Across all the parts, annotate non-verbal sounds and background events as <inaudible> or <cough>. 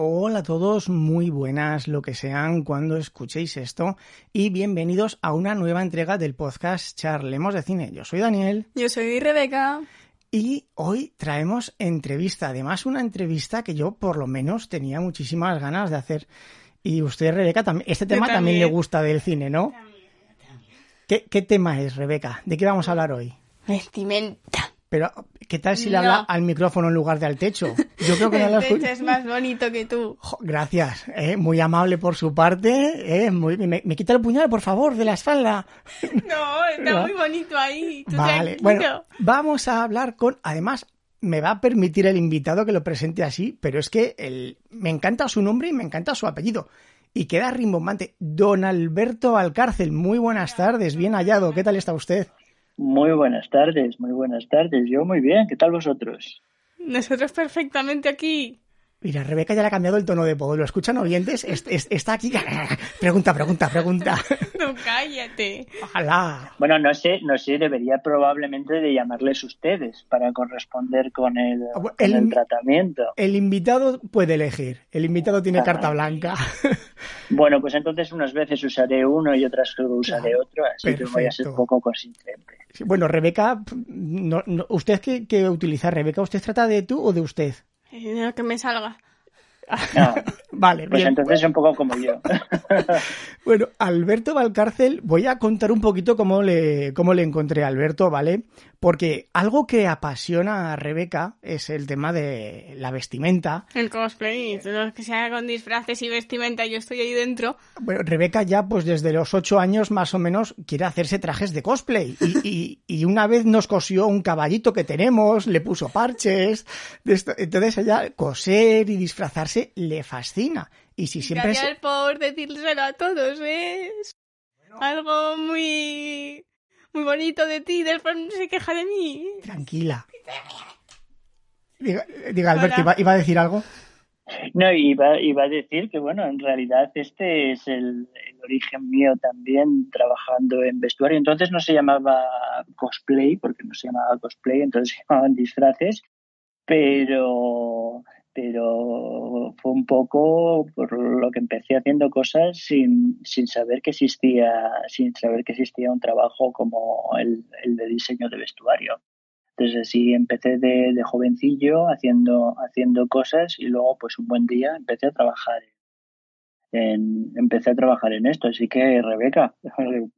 Hola a todos, muy buenas lo que sean cuando escuchéis esto y bienvenidos a una nueva entrega del podcast Charlemos de Cine. Yo soy Daniel. Yo soy Rebeca. Y hoy traemos entrevista, además una entrevista que yo por lo menos tenía muchísimas ganas de hacer. Y usted, Rebeca, también, este tema también. le gusta del cine, ¿no? ¿Qué, ¿Qué tema es, Rebeca? ¿De qué vamos a hablar hoy? Vestimenta. Pero, ¿qué tal si le habla al micrófono en lugar de al techo? Yo creo que <laughs> el techo es más bonito que tú. gracias, ¿eh? muy amable por su parte. ¿eh? Muy... Me, quita el puñal, por favor, de la espalda. <laughs> No, está muy bonito ahí. vale, bueno, vamos a hablar con, además, me va a permitir el invitado que lo presente así, pero es que el... me encanta su nombre y me encanta su apellido. Y queda rimbombante. Don Alberto Alcárcel, muy buenas tardes, bien hallado. ¿Qué tal está usted? Muy buenas tardes, muy buenas tardes. Yo muy bien, ¿qué tal vosotros? Nosotros perfectamente aquí. Mira, Rebeca ya le ha cambiado el tono de voz. ¿Lo escuchan oyentes? está aquí. <laughs> Pregunta, pregunta, pregunta. <laughs> No, cállate. Ojalá. Bueno, no sé, no sé, debería probablemente de llamarles ustedes para corresponder con el, ah, el, tratamiento. El invitado puede elegir. El invitado tiene carta blanca. <laughs> Bueno, pues entonces unas veces usaré uno y otras usaré otro, así que voy a ser un poco consistente. Bueno, Rebeca, no, ¿usted qué, qué utiliza, Rebeca? ¿Usted trata de tú o de usted? Eh, que me salga. <laughs> vale, pues entonces un poco como yo. <laughs> bueno, Alberto Valcárcel, voy a contar un poquito cómo le, cómo le encontré a Alberto, ¿vale? Porque algo que apasiona a Rebeca es el tema de la vestimenta. El cosplay, lo que sea con disfraces y vestimenta, yo estoy ahí dentro. Bueno, Rebeca ya pues desde los ocho años más o menos quiere hacerse trajes de cosplay. Y, y, una vez nos cosió un caballito que tenemos, le puso parches. Entonces ella coser y disfrazarse le fascina. Y si siempre... Gracias por decírselo a todos, ¿ves? Algo muy muy bonito de ti, después no se queja de mí. Tranquila. Diga, diga Alberto, ¿iba, a decir algo? No, iba, iba a decir que, bueno, en realidad este es el, origen mío también trabajando en vestuario. Entonces no se llamaba cosplay, porque no se llamaba cosplay, entonces se llamaban disfraces, pero pero fue un poco por lo que empecé haciendo cosas sin, sin saber que existía sin saber que existía un trabajo como el, el de diseño de vestuario. Entonces sí empecé de, de, jovencillo haciendo haciendo cosas y luego pues un buen día empecé a trabajar en empecé a trabajar en esto. Así que Rebeca <laughs>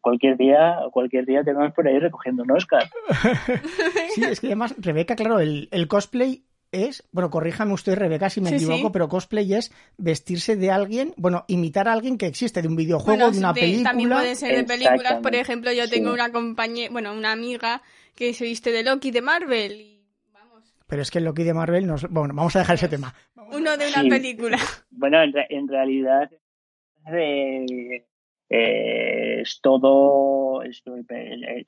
cualquier día cualquier día te vamos por ahí recogiendo un Oscar <laughs> sí es que además Rebeca claro el, el cosplay es, bueno, corríjame usted, Rebeca, si me equivoco, pero cosplay es vestirse de alguien, bueno, imitar a alguien que existe, de un videojuego, de una película. También puede ser de películas, por ejemplo, yo tengo una compañera, bueno, una amiga que se viste de Loki de Marvel y vamos. Pero es que el Loki de Marvel nos... Bueno, vamos a dejar ese tema. Uno de una película. Bueno, en, realidad eh, eh, es todo es,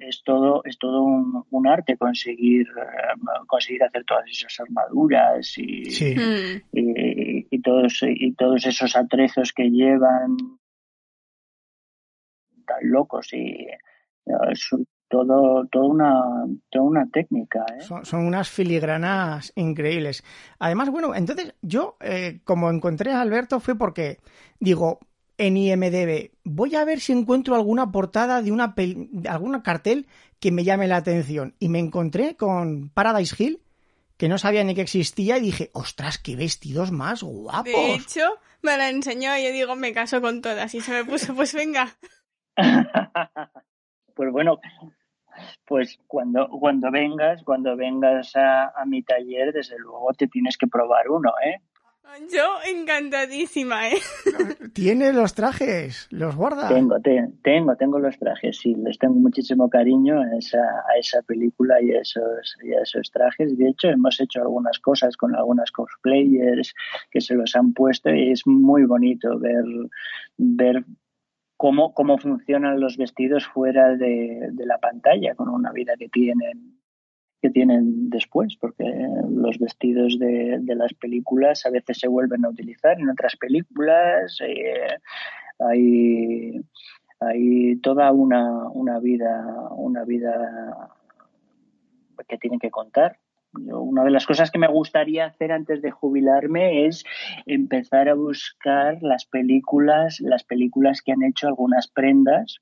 es, todo es todo un, arte conseguir eh, conseguir hacer todas esas armaduras y, hmm. y, todos y todos esos atrezos que llevan tan locos y es todo, toda una, toda una técnica. ¿eh? Son, unas filigranas increíbles. Además, bueno, entonces yo, como encontré a Alberto, fue porque digo, en IMDB. Voy a ver si encuentro alguna portada de una alguna cartel que me llame la atención. Y me encontré con Paradise Hill, que no sabía ni que existía, y dije, ostras, qué vestidos más guapos. De hecho, me la enseñó y yo digo, me caso con todas. Y se me puso, <laughs> pues venga. <laughs> pues bueno, pues cuando, cuando vengas, cuando vengas a, a mi taller, desde luego te tienes que probar uno, ¿eh? Yo encantadísima, ¿eh? <laughs> ¿Tiene los trajes? ¿Los guarda? Tengo, tengo, tengo los trajes, sí. Les tengo muchísimo cariño a esa, a esa película y a, esos, y a esos trajes. De hecho, hemos hecho algunas cosas con algunas cosplayers que se los han puesto y es muy bonito ver, ver cómo, cómo funcionan los vestidos fuera de, de la pantalla, con una vida que tienen que tienen después, porque los vestidos de, las películas a veces se vuelven a utilizar en otras películas. Eh, hay, hay toda una, una vida, una vida que tienen que contar una de las cosas que me gustaría hacer antes de jubilarme es empezar a buscar las películas, las películas que han hecho algunas prendas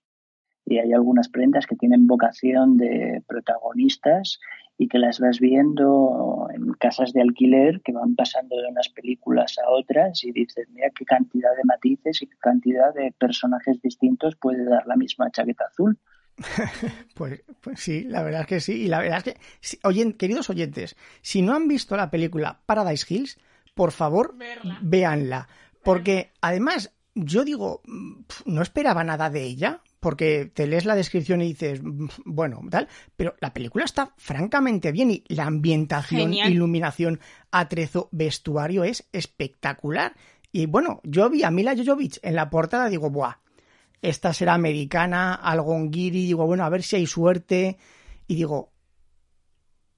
y hay algunas prendas que tienen vocación de protagonistas y que las vas viendo en casas de alquiler que van pasando de unas películas a otras y dices, mira qué cantidad de matices y qué cantidad de personajes distintos puede dar la misma chaqueta azul. <laughs> pues, pues, sí, la verdad es que sí. Y la verdad es que, queridos oyentes, si no han visto la película Paradise Hills, por favor, véanla. Porque además, yo digo, no esperaba nada de ella, porque te lees la descripción y dices, bueno, tal, pero la película está francamente bien y la ambientación, iluminación, atrezo, vestuario es espectacular. Y bueno, yo vi a Mila Jojovic en la portada, digo, buah, esta será americana, algo guiri, digo, bueno, a ver si hay suerte. Y digo,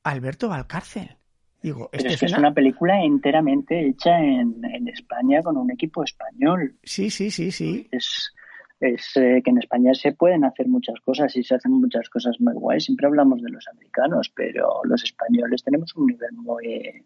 Alberto va al cárcel. Digo, Pero es, que es una película enteramente hecha en, en, España con un equipo español. Sí, sí, sí, sí. Es, es eh, que en España se pueden hacer muchas cosas y se hacen muchas cosas muy guays. Siempre hablamos de los americanos, pero los españoles tenemos un nivel muy,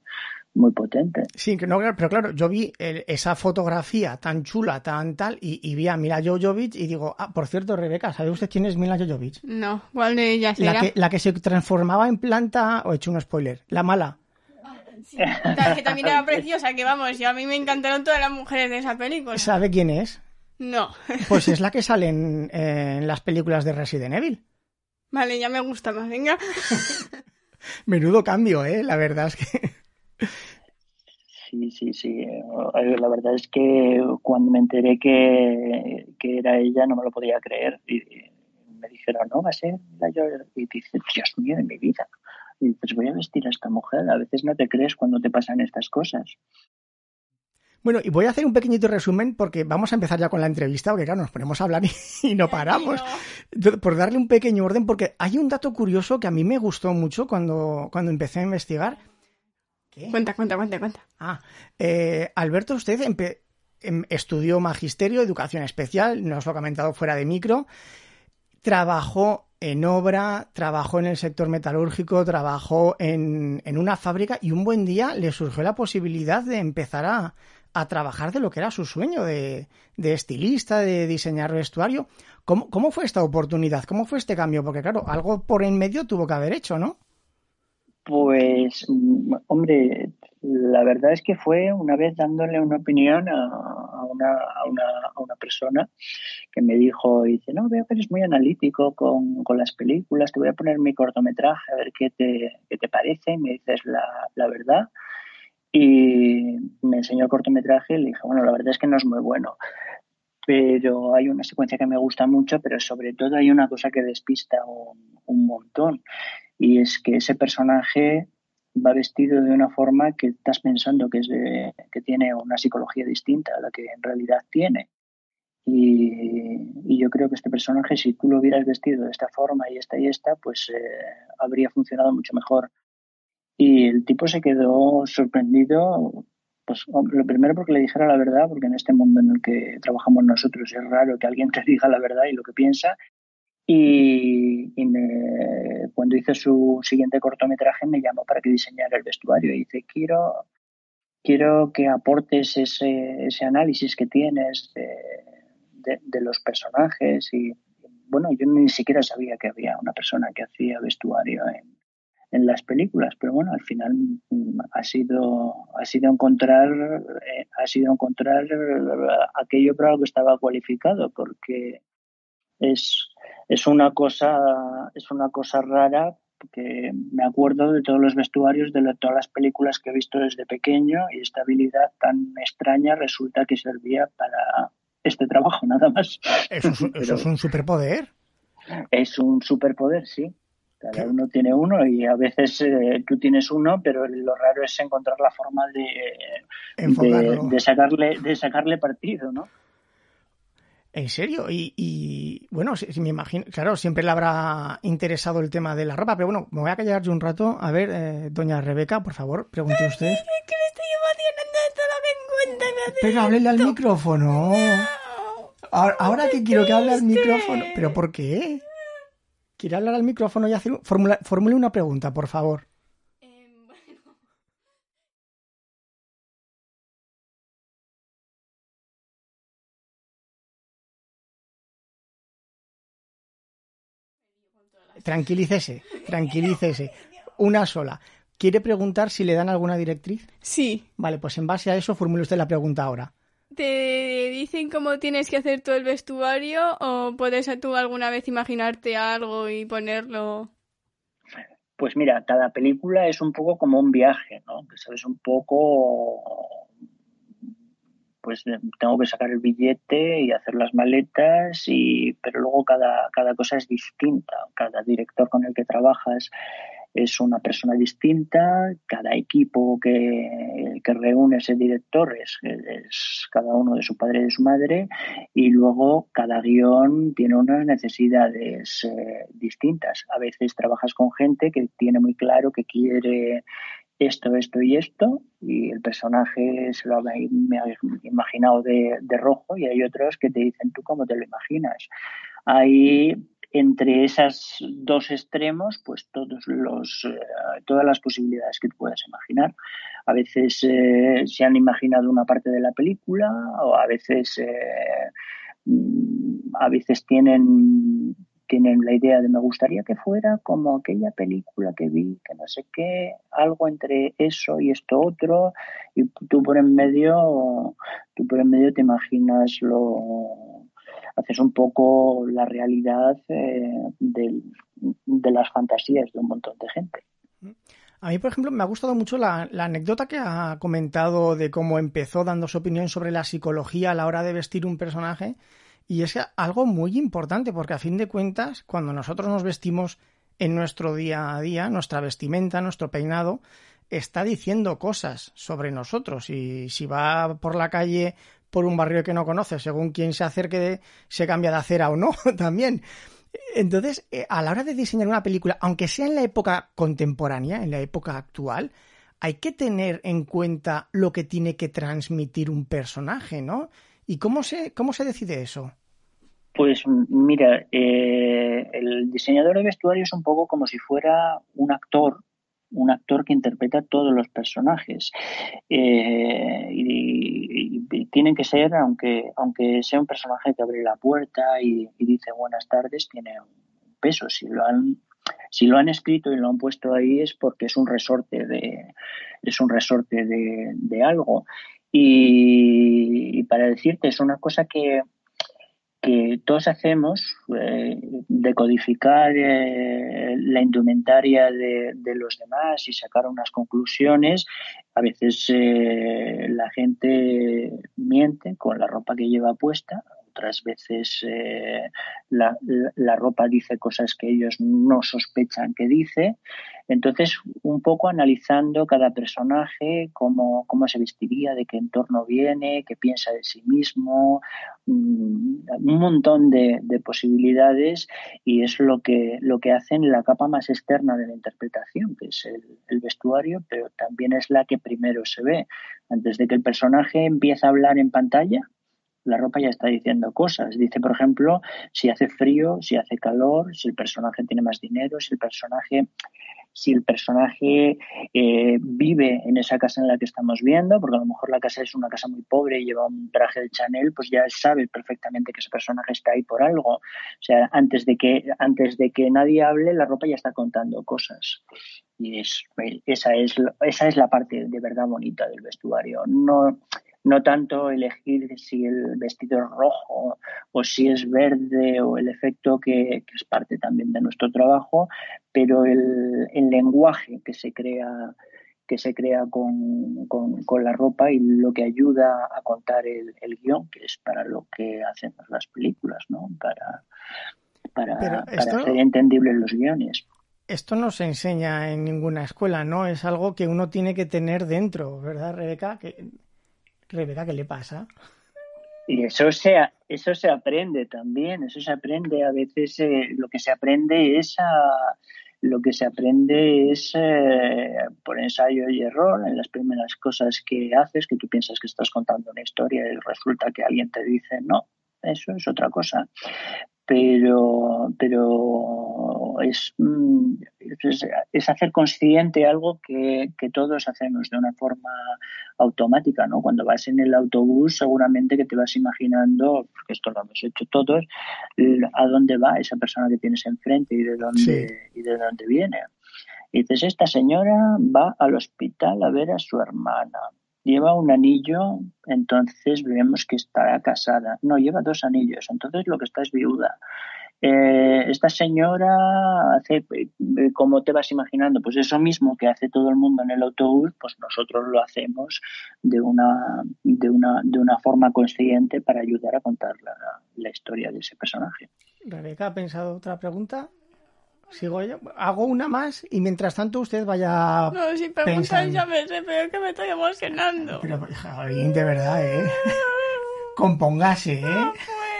muy potente. Sí, que no, pero claro, yo vi esa fotografía tan chula, tan tal, y, vi a Mila Jojovic y digo, ah, por cierto, Rebeca, ¿sabe usted quién es Mila Jojovic? No, ¿cuál de ellas la Que, la que se transformaba en planta, o he hecho un spoiler, la mala. Sí, que también era preciosa, que vamos, yo a mí me encantaron todas las mujeres de esa película. ¿Sabe quién es? No. Pues es la que <laughs> sale en, las películas de Resident Evil. Vale, ya me gusta más, venga. <laughs> Menudo cambio, ¿eh? La verdad es que... Sí, sí, sí. La verdad es que cuando me enteré que, era ella no me lo podía creer. Y me dijeron, no, va a ser la yo. Y dice, Dios mío, de mi vida. Y pues voy a vestir a esta mujer. A veces no te crees cuando te pasan estas cosas. Bueno, y voy a hacer un pequeñito resumen porque vamos a empezar ya con la entrevista, porque claro, nos ponemos a hablar y, no paramos. Por darle un pequeño orden, porque hay un dato curioso que a mí me gustó mucho cuando, cuando empecé a investigar. Cuenta, cuenta, cuenta, cuenta. Ah, eh, Alberto, usted em, estudió magisterio, educación especial, nos lo ha comentado fuera de micro, trabajó en obra, trabajó en el sector metalúrgico, trabajó en, en una fábrica y un buen día le surgió la posibilidad de empezar a, a trabajar de lo que era su sueño de, estilista, de diseñar vestuario. ¿Cómo, ¿Cómo, fue esta oportunidad? ¿Cómo fue este cambio? Porque claro, algo por en medio tuvo que haber hecho, ¿no? Pues, hombre, la verdad es que fue una vez dándole una opinión a, una, a, una, a una, persona que me dijo, dice, no, veo que eres muy analítico con, con, las películas, te voy a poner mi cortometraje a ver qué te, qué te parece, y me dices la, la verdad. Y me enseñó el cortometraje y le dije, bueno, la verdad es que no es muy bueno, pero hay una secuencia que me gusta mucho, pero sobre todo hay una cosa que despista un, montón, y es que ese personaje va vestido de una forma que estás pensando que, es que tiene una psicología distinta a la que en realidad tiene. Y, yo creo que este personaje, si tú lo hubieras vestido de esta forma y esta y esta, pues eh, habría funcionado mucho mejor. Y el tipo se quedó sorprendido, pues lo primero porque le dijera la verdad, porque en este mundo en el que trabajamos nosotros es raro que alguien te <laughs> diga la verdad y lo que piensa. Y, cuando hice su siguiente cortometraje me llamó para que diseñara el vestuario y dice, quiero, quiero que aportes ese, ese análisis que tienes de, de los personajes y bueno, yo ni siquiera sabía que había una persona que hacía vestuario en, en las películas, pero bueno, al final mm, ha sido ha sido encontrar eh, ha sido encontrar aquello para lo que estaba cualificado, porque es es una cosa es una cosa rara que me acuerdo de todos los vestuarios de todas las películas que he visto desde pequeño y esta habilidad tan extraña resulta que servía para este trabajo <laughs> nada más. ¿Eso, eso es un superpoder? Es un superpoder, sí. Cada uno tiene uno y a veces eh, tú tienes uno, pero lo raro es encontrar la forma de, de, sacarle, de sacarle partido, ¿no? ¿En serio? Y, bueno, si, me imagino, claro, siempre le habrá interesado el tema de la ropa, pero bueno, me voy a callar yo un rato. A ver, eh, doña Rebeca, por favor, pregunte usted. Es que me estoy emocionando de todo lo que encuentra. Pero háblele al micrófono. Ahora, ahora que quiero que hable al micrófono. ¿Pero por qué? ¿Quiere hablar al micrófono y hacer formula, formule una pregunta, por favor? Em, tranquilícese, <laughs> tranquilícese. Una sola. ¿Quiere preguntar si le dan alguna directriz? Sí. Vale, pues en base a eso formule usted la pregunta ahora. ¿Te dicen cómo tienes que hacer todo el vestuario o puedes tú alguna vez imaginarte algo y ponerlo? Pues mira, cada película es un poco como un viaje, ¿no? Que sabes un poco, pues tengo que sacar el billete y hacer las maletas, y, pero luego cada, cada cosa es distinta. Cada director con el que trabajas es una persona distinta, cada equipo que, que reúne ese director es, cada uno de su padre y de su madre y luego cada guion tiene unas necesidades eh, distintas. A veces trabajas con gente que tiene muy claro que quiere esto, esto y esto, y el personaje se lo ha imaginado de, de rojo, y hay otros que te dicen tú cómo te lo imaginas. Hay entre esos dos extremos, pues todos los, eh, todas las posibilidades que puedas imaginar. A veces eh, se han imaginado una parte de la película o a veces, eh, mm, a veces tienen, tienen la idea de me gustaría que fuera como aquella película que vi, que no sé qué, algo entre eso y esto otro, y tú por en medio, tú por en medio te imaginas lo haces un poco la realidad eh, de, las fantasías de un montón de gente. A mí, por ejemplo, me ha gustado mucho la, anécdota que ha comentado de cómo empezó dando su opinión sobre la psicología a la hora de vestir un personaje. Y es algo muy importante, porque a fin de cuentas, cuando nosotros nos vestimos en nuestro día a día, nuestra vestimenta, nuestro peinado, está diciendo cosas sobre nosotros. Y si va por la calle por un barrio que no conoce, según quien se acerque, se cambia de acera o no, <laughs> también. Entonces, eh, a la hora de diseñar una película, aunque sea en la época contemporánea, en la época actual, hay que tener en cuenta lo que tiene que transmitir un personaje, ¿no? ¿Y cómo se, cómo se decide eso? Pues mira, eh, el diseñador de vestuario es un poco como si fuera un actor un actor que interpreta todos los personajes. Eh, y, tienen que ser, aunque, aunque sea un personaje que abre la puerta y, dice buenas tardes, tiene un peso. Si lo han si lo han escrito y lo han puesto ahí es porque es un resorte de es un resorte de, algo y, para decirte es una cosa que que todos hacemos, eh, decodificar eh, la indumentaria de, los demás y sacar unas conclusiones. A veces eh, la gente miente con la ropa que lleva puesta, otras veces eh, la, ropa dice cosas que ellos no sospechan que dice. Entonces, un poco analizando cada personaje, cómo, cómo se vestiría, de qué entorno viene, qué piensa de sí mismo, mm, un montón de, posibilidades y es lo que, lo que hacen la capa más externa de la interpretación, que es el vestuario, pero también es la que primero se ve. Antes de que el personaje empiece a hablar en pantalla, la ropa ya está diciendo cosas. Dice, por ejemplo, si hace frío, si hace calor, si el personaje tiene más dinero, si el personaje, si el personaje eh, vive en esa casa en la que estamos viendo, porque a lo mejor la casa es una casa muy pobre y lleva un traje de Chanel, pues ya sabe perfectamente que ese personaje está ahí por algo. O sea, antes de que, antes de que nadie hable, la ropa ya está contando cosas. Y es, esa, es, esa es la parte de verdad bonita del vestuario. No, no tanto elegir si el vestido es rojo o si es verde o el efecto que, es parte también de nuestro trabajo, pero el, lenguaje que se crea que se crea con, la ropa y lo que ayuda a contar el, guion, que es para lo que hacemos las películas, ¿no? Para, para, hacer entendibles los guiones. Esto no se enseña en ninguna escuela, ¿no? Es algo que uno tiene que tener dentro, ¿verdad, Rebeca? Que ¿qué le pasa? Y eso se, eso se aprende también, eso se aprende. A veces eh, lo que se aprende es lo que se aprende es eh, por ensayo y error en las primeras cosas que haces, que tú piensas que estás contando una historia y resulta que alguien te dice no, eso es otra cosa. Pero, pero es, mm, es, hacer consciente algo que, que, todos hacemos de una forma automática, ¿no? Cuando vas en el autobús seguramente que te vas imaginando, porque esto lo hemos hecho todos, a dónde va esa persona que tienes enfrente y de dónde, y de dónde viene. Y dices, esta señora va al hospital a ver a su hermana lleva un anillo, entonces vemos que está casada. No, lleva dos anillos, entonces lo que está es viuda. Eh, esta señora hace, eh, como te vas imaginando, pues eso mismo que hace todo el mundo en el autobús, pues nosotros lo hacemos de una, de una, de una forma consciente para ayudar a contar la, la historia de ese personaje. Rebeca, ¿ha pensado otra pregunta? Sigo yo. Hago una más y mientras tanto usted vaya. No, si preguntas ya me sé, pero es que me estoy emocionando. Pero, de verdad, ¿eh? Compóngase, ¿eh?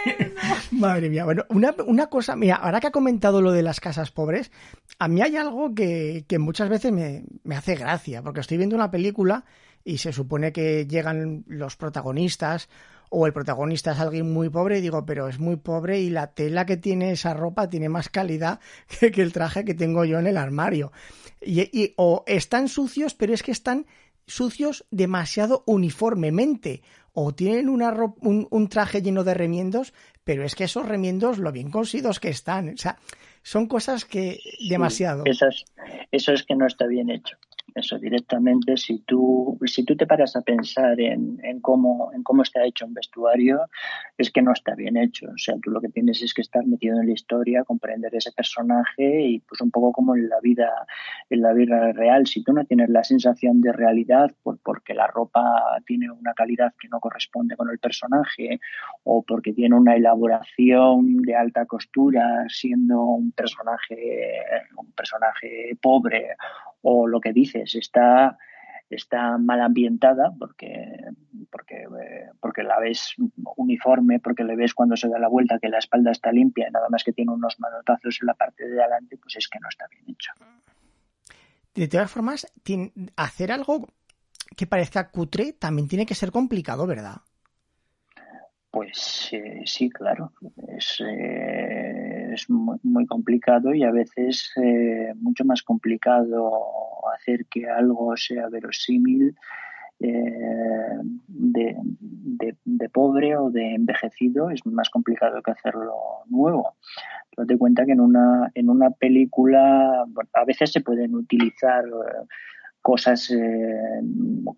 <laughs> Madre mía. Bueno, una, una, cosa, mira, ahora que ha comentado lo de las casas pobres, a mí hay algo que, que muchas veces me, me hace gracia, porque estoy viendo una película y se supone que llegan los protagonistas o el protagonista es alguien muy pobre y digo, pero es muy pobre y la tela que tiene esa ropa tiene más calidad <laughs> que, el traje que tengo yo en el armario. Y, o están sucios, pero es que están sucios demasiado uniformemente. O tienen una un, un, traje lleno de remiendos, pero es que esos remiendos lo bien cosidos que están. O sea, son cosas que demasiado. eso, es, eso es que no está bien hecho eso directamente si tú si tú te paras a pensar en, cómo en cómo está hecho un vestuario es que no está bien hecho. O sea tú lo que tienes es que estar metido en la historia comprender ese personaje y pues un poco como en la vida en la vida real. Si tú no tienes la sensación de realidad por, porque la ropa tiene una calidad que no corresponde con el personaje o porque tiene una elaboración de alta costura siendo un personaje un personaje pobre o lo que dices está está mal ambientada porque porque eh, porque la ves uniforme porque le ves cuando se da la vuelta que la espalda está limpia y nada más que tiene unos manotazos en la parte de adelante pues es que no está bien hecho. De todas formas hacer algo que parezca cutre también tiene que ser complicado verdad pues eh, sí, claro, es, eh, es muy, complicado y a veces eh, mucho más complicado hacer que algo sea verosímil de, de, pobre o de envejecido, es más complicado que hacerlo nuevo. Date cuenta que en una, en una película a veces se pueden utilizar cosas, eh,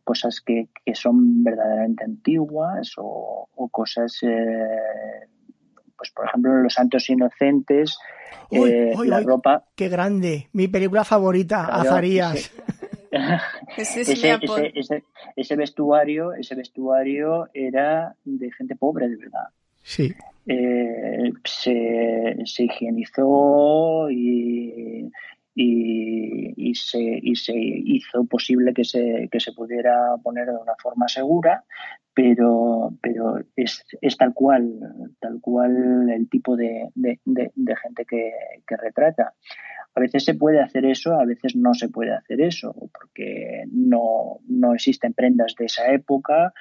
cosas que, que, son verdaderamente antiguas o, cosas, eh, pues por ejemplo, Los Santos Inocentes, eh, la ropa... ¡Qué grande! Mi película favorita, Azarías. ese, <laughs> ese, ese, vestuario, ese vestuario era de gente pobre, de verdad. Sí. se, se higienizó y y, se, y se hizo posible que se, que se pudiera poner de una forma segura, pero, pero es, es tal cual, tal cual el tipo de, de, gente que, que, retrata. A veces se puede hacer eso, a veces no se puede hacer eso, porque no, no existen prendas de esa época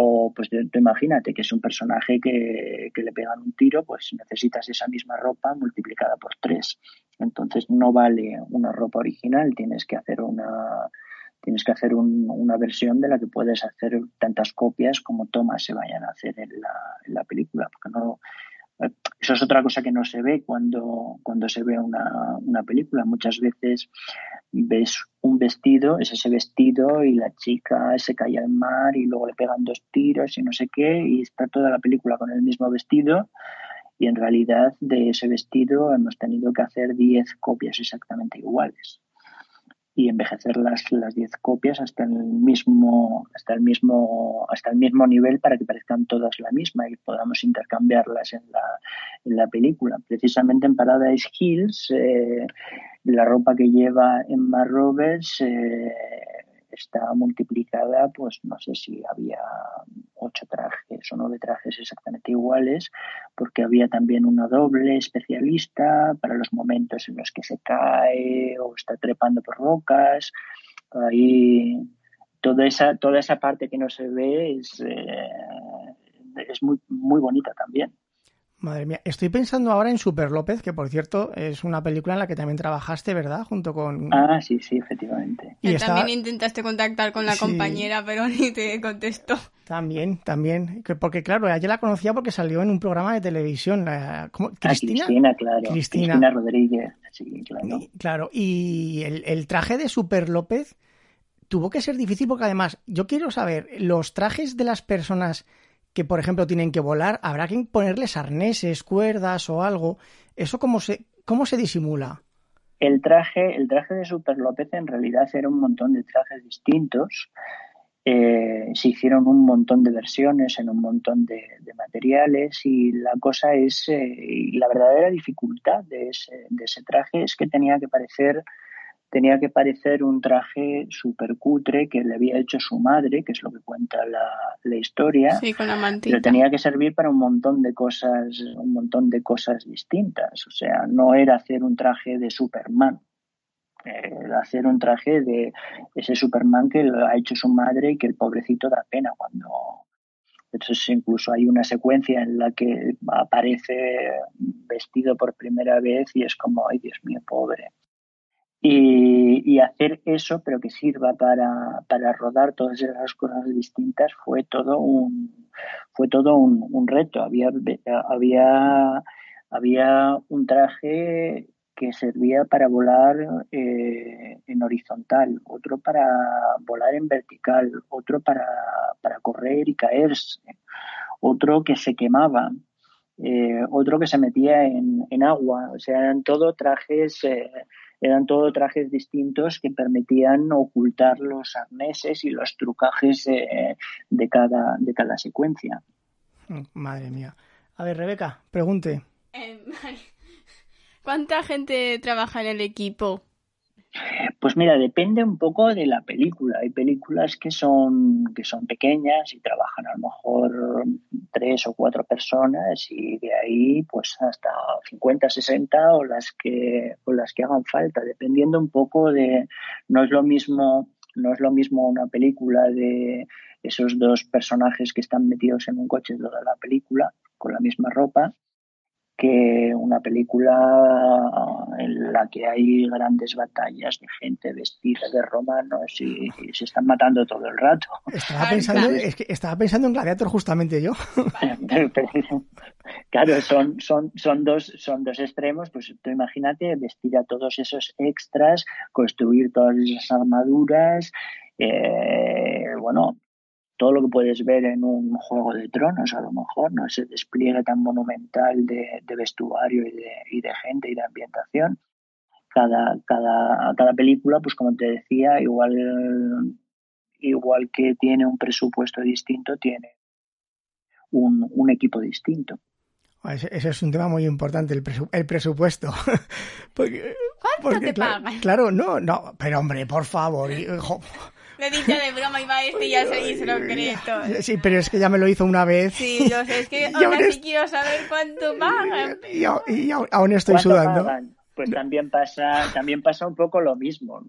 o pues tú imagínate que es un personaje que, que, le pegan un tiro, pues necesitas esa misma ropa multiplicada por tres. Entonces no vale una ropa original, tienes que hacer una tienes que hacer una versión de la que puedes hacer tantas copias como tomas se vayan a hacer en la, en la película, porque no eso es otra cosa que no se ve cuando, cuando se ve una, una película. Muchas veces ves un vestido, es ese vestido y la chica se cae al mar y luego le pegan dos tiros y no sé qué y está toda la película con el mismo vestido y en realidad de ese vestido hemos tenido que hacer 10 copias exactamente iguales y envejecer las las 10 copias hasta el mismo hasta el mismo hasta el mismo nivel para que parezcan todas la misma y podamos intercambiarlas en la, en la película. Precisamente en Paradise Hills eh, la ropa que lleva Emma Roberts eh, está multiplicada, pues no sé si había ocho trajes o nueve trajes exactamente iguales, porque había también una doble especialista para los momentos en los que se cae o está trepando por rocas. Ahí toda esa, toda esa parte que no se ve es, eh, es muy, muy bonita también. Madre mía, estoy pensando ahora en Super López, que por cierto es una película en la que también trabajaste, ¿verdad? Junto con... Ah, sí, sí, efectivamente. Y también intentaste contactar con la compañera, pero ni te contestó. También, también. Porque claro, ella la conocía porque salió en un programa de televisión. ¿cómo? Ah, ¿Cristina? Cristina, claro. Cristina, Rodríguez, sí, claro. Y, claro, y el, el traje de Super López tuvo que ser difícil porque además, yo quiero saber, los trajes de las personas que, por ejemplo, tienen que volar, habrá que ponerles arneses, cuerdas o algo. ¿Eso cómo se, cómo se disimula? El traje, el traje de Super López en realidad era un montón de trajes distintos. Eh, se hicieron un montón de versiones en un montón de, materiales y la cosa es, eh, la verdadera dificultad de ese, de ese traje es que tenía que parecer tenía que parecer un traje súper cutre que le había hecho su madre, que es lo que cuenta la, historia. Sí, con la mantita. Pero tenía que servir para un montón de cosas, un montón de cosas distintas. O sea, no era hacer un traje de Superman. Era hacer un traje de ese Superman que lo ha hecho su madre y que el pobrecito da pena cuando, entonces incluso hay una secuencia en la que aparece vestido por primera vez y es como, ay Dios mío, pobre. Y, hacer eso, pero que sirva para, para, rodar todas esas cosas distintas, fue todo un, fue todo un, reto. Había, había, había un traje que servía para volar eh, en horizontal, otro para volar en vertical, otro para, para correr y caerse, otro que se quemaba, eh, otro que se metía en, en, agua. O sea, eran todo trajes eh, eran todo trajes distintos que permitían ocultar los arneses y los trucajes de, cada, de cada secuencia. Mm, madre mía. A ver, Rebeca, pregunte. Eh, <laughs> ¿Cuánta gente trabaja en el equipo? Pues mira, depende un poco de la película. Hay películas que son, que son pequeñas y trabajan a lo mejor tres o cuatro personas y de ahí pues hasta 50, 60 o las que, o las que hagan falta, dependiendo un poco de, no es lo mismo, no es lo mismo una película de esos dos personajes que están metidos en un coche toda la película con la misma ropa que una película en la que hay grandes batallas de gente vestida de romanos y, se están matando todo el rato. Estaba pensando, es que estaba pensando en Gladiator justamente yo. <laughs> claro, son, son, son, dos, son dos extremos, pues tú imagínate vestir a todos esos extras, construir todas esas armaduras, eh, bueno, todo lo que puedes ver en un juego de tronos, a lo mejor, ¿no? Ese despliegue tan monumental de, vestuario y de, y de, gente y de ambientación. Cada, cada, cada película, pues como te decía, igual, igual que tiene un presupuesto distinto, tiene un, un equipo distinto. Ese, es un tema muy importante, el, el presupuesto. <laughs> porque, ¿Cuánto te claro, Claro, no, no, pero hombre, por favor. Le he dicho de broma, iba a y ya se, se lo cree Sí, pero es que ya me lo hizo una vez. Sí, yo sé, es que <laughs> ahora sí quiero saber cuánto <laughs> pagan. Y, y, aún estoy sudando. Pues también pasa, también pasa un poco lo mismo.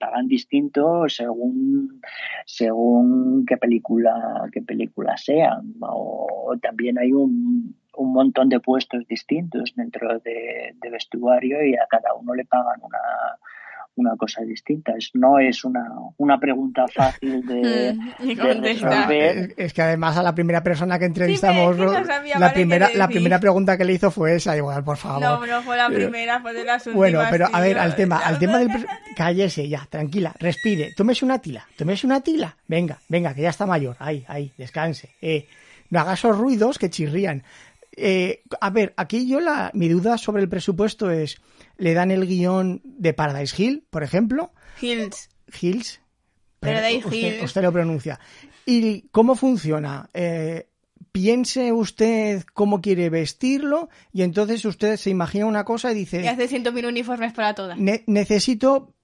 Pagan distinto según, según qué película, qué película sea. O también hay un, un montón de puestos distintos dentro de, de vestuario y a cada uno le pagan una una cosa distinta. Es, no es una, una pregunta fácil de, <laughs> resolver. Es, que además a la primera persona que entrevistamos, la, primera, la primera pregunta que le hizo fue esa, igual, por favor. No, no fue la primera, fue de las últimas. Bueno, pero a ver, al tema, al tema del... <laughs> Cállese ya, tranquila, respire, tómese una tila, tómese una tila. Venga, venga, que ya está mayor. Ahí, ahí, descanse. Eh, no haga esos ruidos que chirrían. Eh, a ver, aquí yo la, mi duda sobre el presupuesto es le dan el guion de Paradise Hill, por ejemplo. Hills. Hills. Paradise usted, usted lo pronuncia. ¿Y cómo funciona? Eh, piense usted cómo quiere vestirlo y entonces usted se imagina una cosa y dice... Y hace ciento mil uniformes para todas. necesito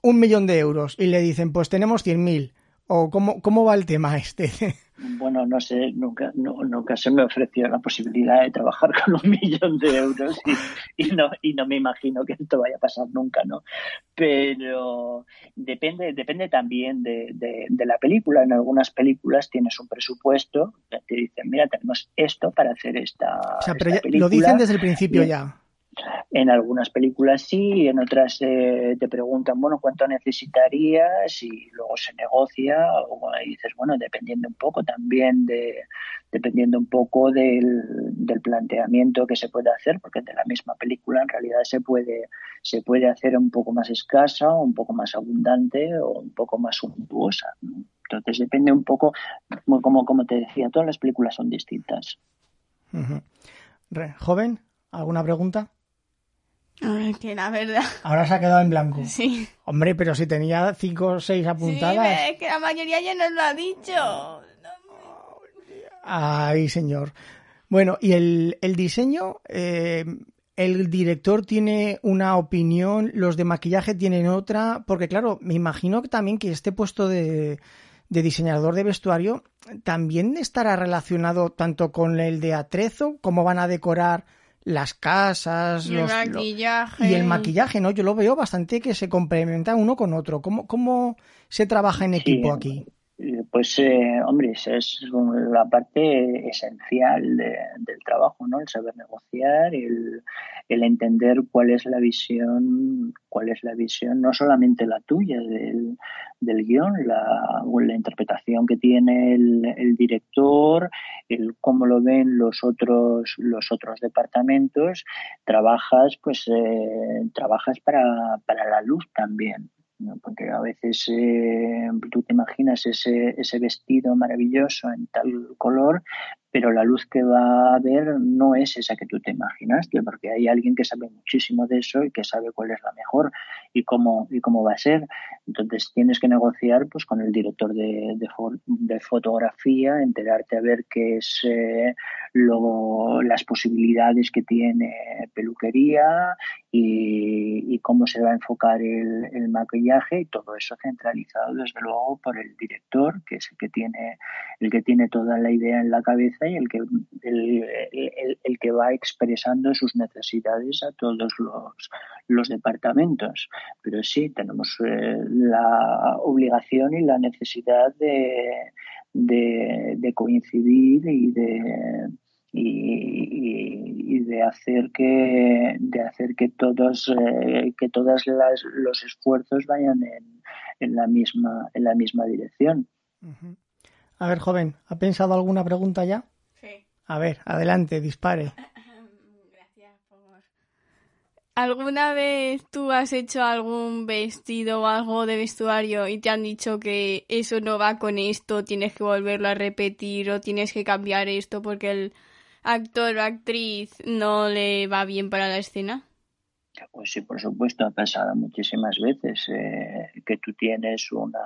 un millón de euros y le dicen, pues tenemos cien mil. ¿O cómo, cómo va el tema este? <laughs> Bueno, no sé, nunca, nunca se me ofreció la posibilidad de trabajar con un <laughs> millón de euros y, no, y no me imagino que esto vaya a pasar nunca, ¿no? Pero depende, depende también de, de, la película. En algunas películas tienes un presupuesto, te dicen, mira, tenemos esto para hacer esta. O sea, pero lo dicen desde el principio ya. En algunas películas sí, en otras eh, te preguntan, bueno, ¿cuánto necesitarías? Y luego se negocia, o dices, bueno, dependiendo un poco también de, dependiendo un poco del, del, planteamiento que se puede hacer, porque de la misma película en realidad se puede, se puede hacer un poco más escasa, un poco más abundante o un poco más suntuosa. Entonces depende un poco, como, como te decía, todas las películas son distintas. Joven, ¿alguna pregunta? Que la verdad. Ahora se ha quedado en blanco. Sí. Hombre, pero si tenía cinco o seis apuntadas. Sí, es que la mayoría ya nos lo ha dicho. Ay, señor. Bueno, y el, el diseño, eh, el director tiene una opinión, los de maquillaje tienen otra, porque claro, me imagino que también que este puesto de, de diseñador de vestuario también estará relacionado tanto con el de atrezo, cómo van a decorar las casas, y el maquillaje. y el maquillaje, ¿no? Yo lo veo bastante que se complementan uno con otro. ¿Cómo, cómo se trabaja en equipo aquí? Eh, pues, eh, hombre, es la parte esencial del trabajo, ¿no? El saber negociar, el, el, entender cuál es la visión, cuál es la visión, no solamente la tuya del, del guion, la, la interpretación que tiene el, el, director, el cómo lo ven los otros, los otros departamentos. Trabajas, pues, eh, trabajas para, para la luz también porque a veces eh, tú te imaginas ese, ese vestido maravilloso en tal color, pero la luz que va a haber no es esa que tú te imaginaste, porque hay alguien que sabe muchísimo de eso y que sabe cuál es la mejor y cómo, y cómo va a ser. Entonces tienes que negociar pues con el director de, de, fotografía, enterarte a ver qué es eh, las posibilidades que tiene peluquería y, y, cómo se va a enfocar el, el maquillaje y todo eso centralizado desde luego por el director, que es el que tiene, el que tiene toda la idea en la cabeza y el que, el, el, que va expresando sus necesidades a todos los, los departamentos. Pero sí, tenemos eh, la obligación y la necesidad de, de, coincidir y de, y, de hacer que de hacer que todos eh, que todas los esfuerzos vayan en, en la misma en la misma dirección. A ver joven ha pensado alguna pregunta ya a ver, adelante, dispare. <laughs> Gracias por... ¿Alguna vez tú has hecho algún vestido o algo de vestuario y te han dicho que eso no va con esto, tienes que volverlo a repetir o tienes que cambiar esto porque el actor o actriz no le va bien para la escena? Pues sí, por supuesto, ha pasado muchísimas veces eh, que tú tienes una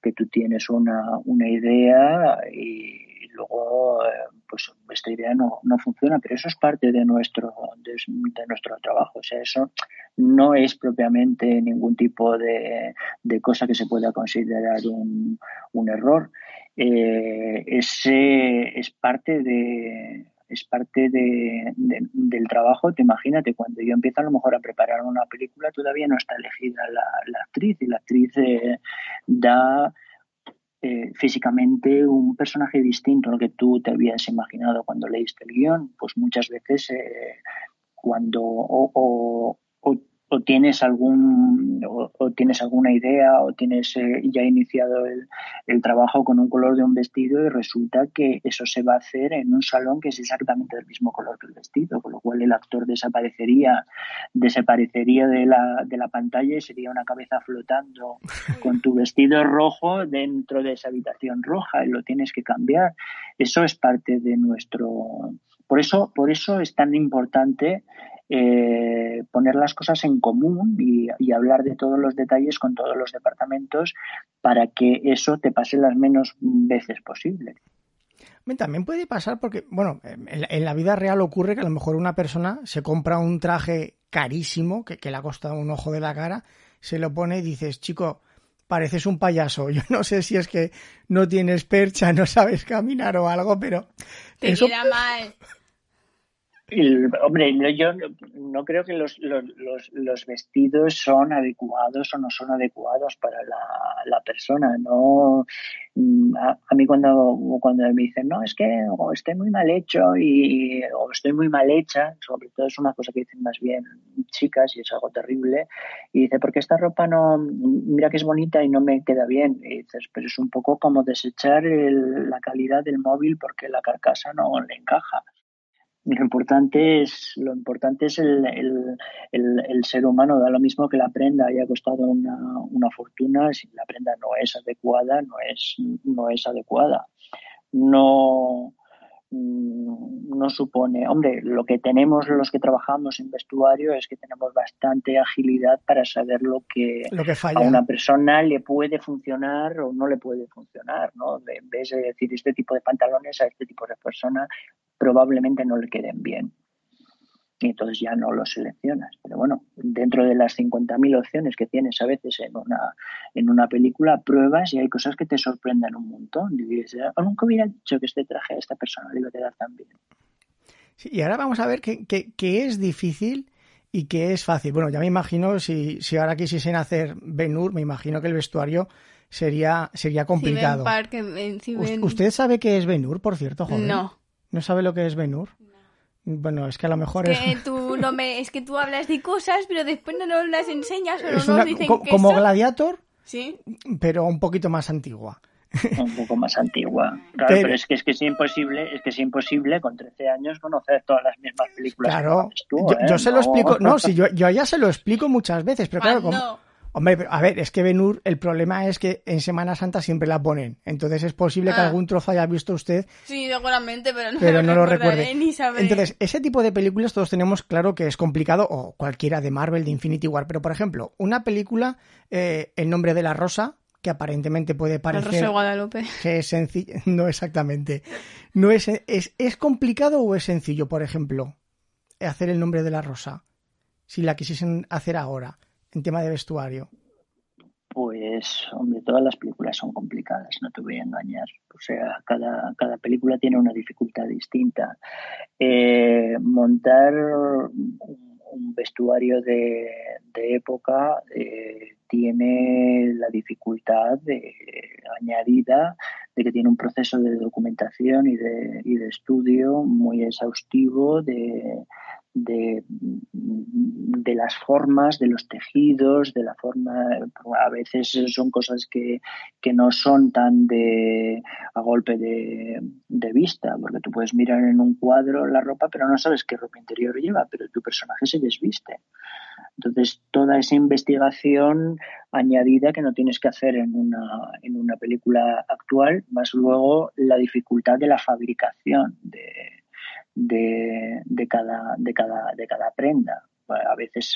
que tú tienes una, una idea y luego eh, pues esta idea no, no, funciona, pero eso es parte de nuestro, de, nuestro trabajo. O sea, eso no es propiamente ningún tipo de, de cosa que se pueda considerar un, un error. Eh, ese es parte de es parte de, del trabajo. Te imagínate, cuando yo empiezo a lo mejor a preparar una película, todavía no está elegida la, actriz y la actriz eh, da eh, físicamente un personaje distinto al que tú te habías imaginado cuando leíste el guion, pues muchas veces eh, cuando o, o tienes algún o, tienes alguna idea o tienes eh, ya iniciado el, el, trabajo con un color de un vestido y resulta que eso se va a hacer en un salón que es exactamente del mismo color que el vestido, con lo cual el actor desaparecería desaparecería de la, de la pantalla y sería una cabeza flotando <laughs> con tu vestido rojo dentro de esa habitación roja y lo tienes que cambiar. Eso es parte de nuestro por eso por eso es tan importante eh, poner las cosas en común y, hablar de todos los detalles con todos los departamentos para que eso te pase las menos veces posible. También puede pasar porque, bueno, en la vida real ocurre que a lo mejor una persona se compra un traje carísimo que, que le ha costado un ojo de la cara, se lo pone y dices, chico, pareces un payaso. <laughs> Yo no sé si es que no tienes percha, no sabes caminar o algo, pero... Te eso... queda mal. Hombre, yo no creo que los, los, los, vestidos son adecuados o no son adecuados para la, la persona. No, mm, a, a, mí cuando, cuando me dicen, no, es que o estoy muy mal hecho y, o estoy muy mal hecha, sobre todo es una cosa que dicen más bien chicas y es algo terrible, y dice, porque esta ropa no, mira que es bonita y no me queda bien. Y dices, pero es un poco como desechar el, la calidad del móvil porque la carcasa no le encaja lo importante es lo importante es el, el, el, ser humano. Da lo mismo que la prenda haya costado una, una, fortuna si la prenda no es adecuada no es no es adecuada. No no supone hombre lo que tenemos los que trabajamos en vestuario es que tenemos bastante agilidad para saber lo que, lo que a una persona le puede funcionar o no le puede funcionar no en vez de decir este tipo de pantalones a este tipo de persona probablemente no le queden bien. Y entonces ya no los seleccionas. Pero bueno, dentro de las 50.000 opciones que tienes a veces en una, en una película, pruebas y hay cosas que te sorprenden un montón. Y dices, oh, nunca hubiera dicho que este traje a esta persona le iba a quedar tan bien. Sí, y ahora vamos a ver qué, qué, qué es difícil y qué es fácil. Bueno, ya me imagino, si, si ahora quisiesen hacer Ben-Hur, me imagino que el vestuario sería, sería complicado. Park, en, en, ¿Usted sabe qué es Ben-Hur, por cierto, joven? No. ¿No sabe lo que es Benur? No. Bueno, es que a lo mejor que es... Tú <laughs> no me... Es que tú hablas de cosas, pero después no nos las enseñas o no nos dicen co que Como eso... Gladiator, ¿Sí? pero un poquito más antigua. un poco más antigua. <laughs> Claro, Pero- pero, es que es que es imposible, es que es imposible con 13 años conocer todas las mismas películas Claro, tú, yo, ¿eh? yo se lo No. explico, no, si <laughs> yo, yo ya se lo explico muchas veces, pero claro, como-. Hombre, a ver, es que Benur, el problema es que en Semana Santa siempre la ponen, entonces es posible que Ah. algún trozo haya visto usted, Sí, seguramente, pero no, pero no lo recuerde. Ni. Entonces, ese tipo de películas todos tenemos claro que es complicado, o cualquiera de Marvel, de Infinity War, pero por ejemplo, una película, eh, El nombre de la rosa, que aparentemente puede El parecer... Rosa de Guadalupe. que es sencillo, <laughs> no exactamente. No es, es, ¿Es complicado o es sencillo, por ejemplo, hacer el nombre de la rosa? Si la quisiesen hacer ahora, en tema de vestuario. Pues, hombre, todas las películas son complicadas, no te voy a engañar. O sea, cada, cada película tiene una dificultad distinta. Eh, montar un, vestuario de, de época eh, tiene la dificultad añadida de que tiene un proceso de documentación y de, y de estudio muy exhaustivo de, de, de, las formas, de los tejidos, de la forma, a veces son cosas que, que no son tan de a golpe de, vista, porque tú puedes mirar en un cuadro la ropa, pero no sabes qué ropa interior lleva, pero tu personaje se desviste. Entonces, toda esa investigación añadida que no tienes que hacer en una, en una película actual, más luego la dificultad de la fabricación de, de, de, cada, de, cada, de cada prenda. A veces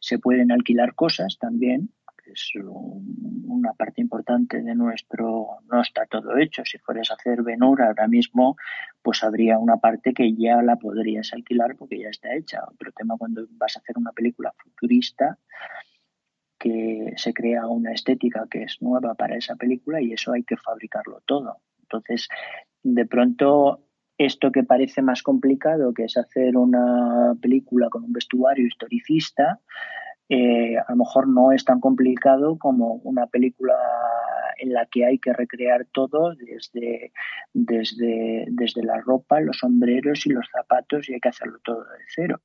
se, pueden alquilar cosas también, que es un, una parte importante de nuestro. No está todo hecho. Si fueras a hacer Benur ahora mismo, pues habría una parte que ya la podrías alquilar porque ya está hecha. Otro tema cuando vas a hacer una película futurista que se crea una estética que es nueva para esa película y eso hay que fabricarlo todo. Entonces, de pronto esto que parece más complicado, que es hacer una película con un vestuario historicista, eh, a lo mejor no es tan complicado como una película en la que hay que recrear todo desde, desde, desde la ropa, los sombreros y los zapatos y hay que hacerlo todo de cero.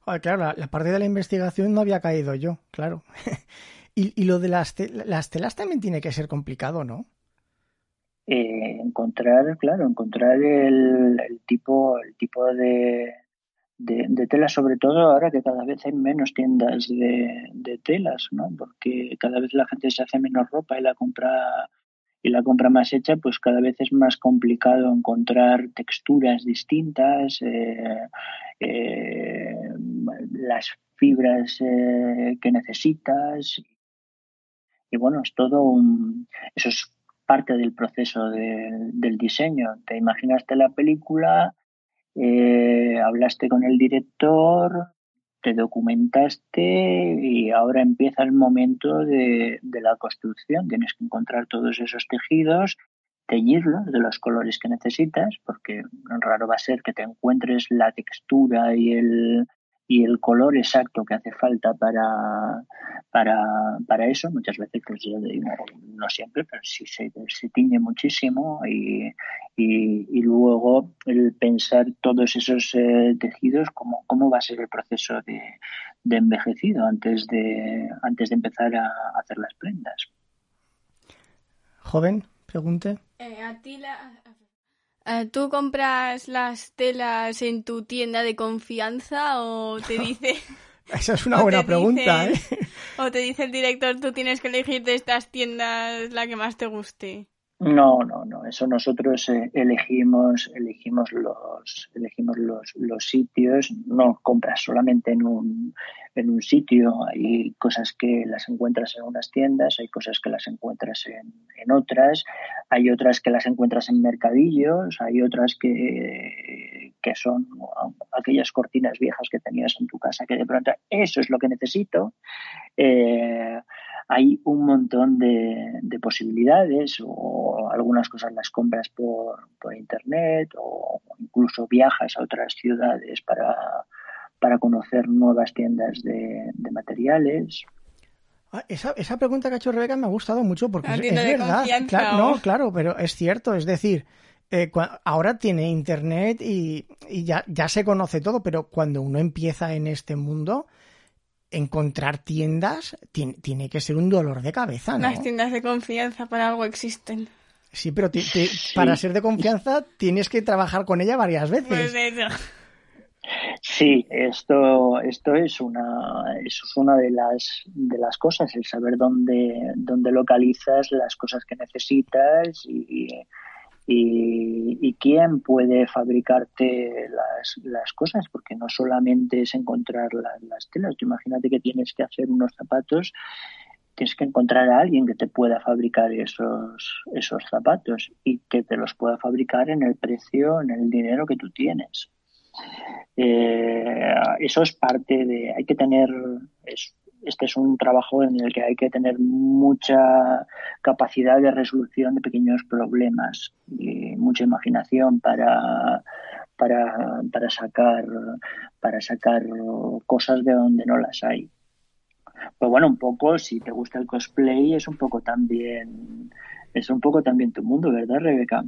Joder, claro, la, parte de la investigación no había caído yo, claro. <laughs> y, y, lo de las, las telas también tiene que ser complicado, ¿no? Eh, encontrar, claro, encontrar el, tipo, el tipo de, de, tela, sobre todo ahora que cada vez hay menos tiendas de, de, telas, ¿no? Porque cada vez la gente se hace menos ropa y la compra y la compra más hecha, pues cada vez es más complicado encontrar texturas distintas, eh, eh, las fibras eh, que necesitas. Y bueno, es todo un. Eso es parte del proceso de, del diseño. Te imaginaste la película, eh, hablaste con el director, te documentaste y ahora empieza el momento de, de la construcción. Tienes que encontrar todos esos tejidos, teñirlos de los colores que necesitas, porque raro va a ser que te encuentres la textura y el, y el color exacto que hace falta para, para, para eso. Muchas veces, pues yo digo, no siempre, pero sí se, se tiñe muchísimo y, y, luego el pensar todos esos eh, tejidos, cómo, cómo va a ser el proceso de, de envejecido antes de, antes de empezar a hacer las prendas. Joven, pregunte. Eh, a ti eh, ¿Tú compras las telas en tu tienda de confianza o te <laughs> dice... Esa es una buena pregunta, ¿eh? O te dice el director, tú tienes que elegir de estas tiendas la que más te guste. No, no, no. Eso nosotros eh, elegimos, elegimos los, elegimos los, los sitios. No compras solamente en un, en un sitio. Hay cosas que las encuentras en unas tiendas, hay cosas que las encuentras en, en otras, hay otras que las encuentras en mercadillos, hay otras que, que son aquellas cortinas viejas que tenías en tu casa que de pronto eso es lo que necesito. Eh, hay un montón de, de, posibilidades o algunas cosas las compras por, por internet o incluso viajas a otras ciudades para, para conocer nuevas tiendas de, de materiales. Ah, esa, esa, pregunta que ha hecho Rebeca me ha gustado mucho porque es, es verdad. Claro, no, claro, pero es cierto. Es decir, eh, ahora tiene internet y, y ya, ya, se conoce todo, pero cuando uno empieza en este mundo, encontrar tiendas tiene, tiene que ser un dolor de cabeza, ¿no? Las tiendas de confianza para algo existen. Sí, pero sí. para ser de confianza tienes que trabajar con ella varias veces. Pues eso. Sí, esto, esto es una, eso es una de las, de las cosas, el saber dónde, dónde localizas las cosas que necesitas y, y, y quién puede fabricarte las, las, cosas, porque no solamente es encontrar las, las telas, tú imagínate que tienes que hacer unos zapatos tienes que encontrar a alguien que te pueda fabricar esos, esos zapatos y que te los pueda fabricar en el precio, en el dinero que tú tienes. Eh, eso es parte de, hay que tener, este es un trabajo en el que hay que tener mucha capacidad de resolución de pequeños problemas y mucha imaginación para, para, para sacar, para sacar cosas de donde no las hay. Pues bueno, un poco, si te gusta el cosplay, es un poco también, es un poco también tu mundo, ¿verdad, Rebeca?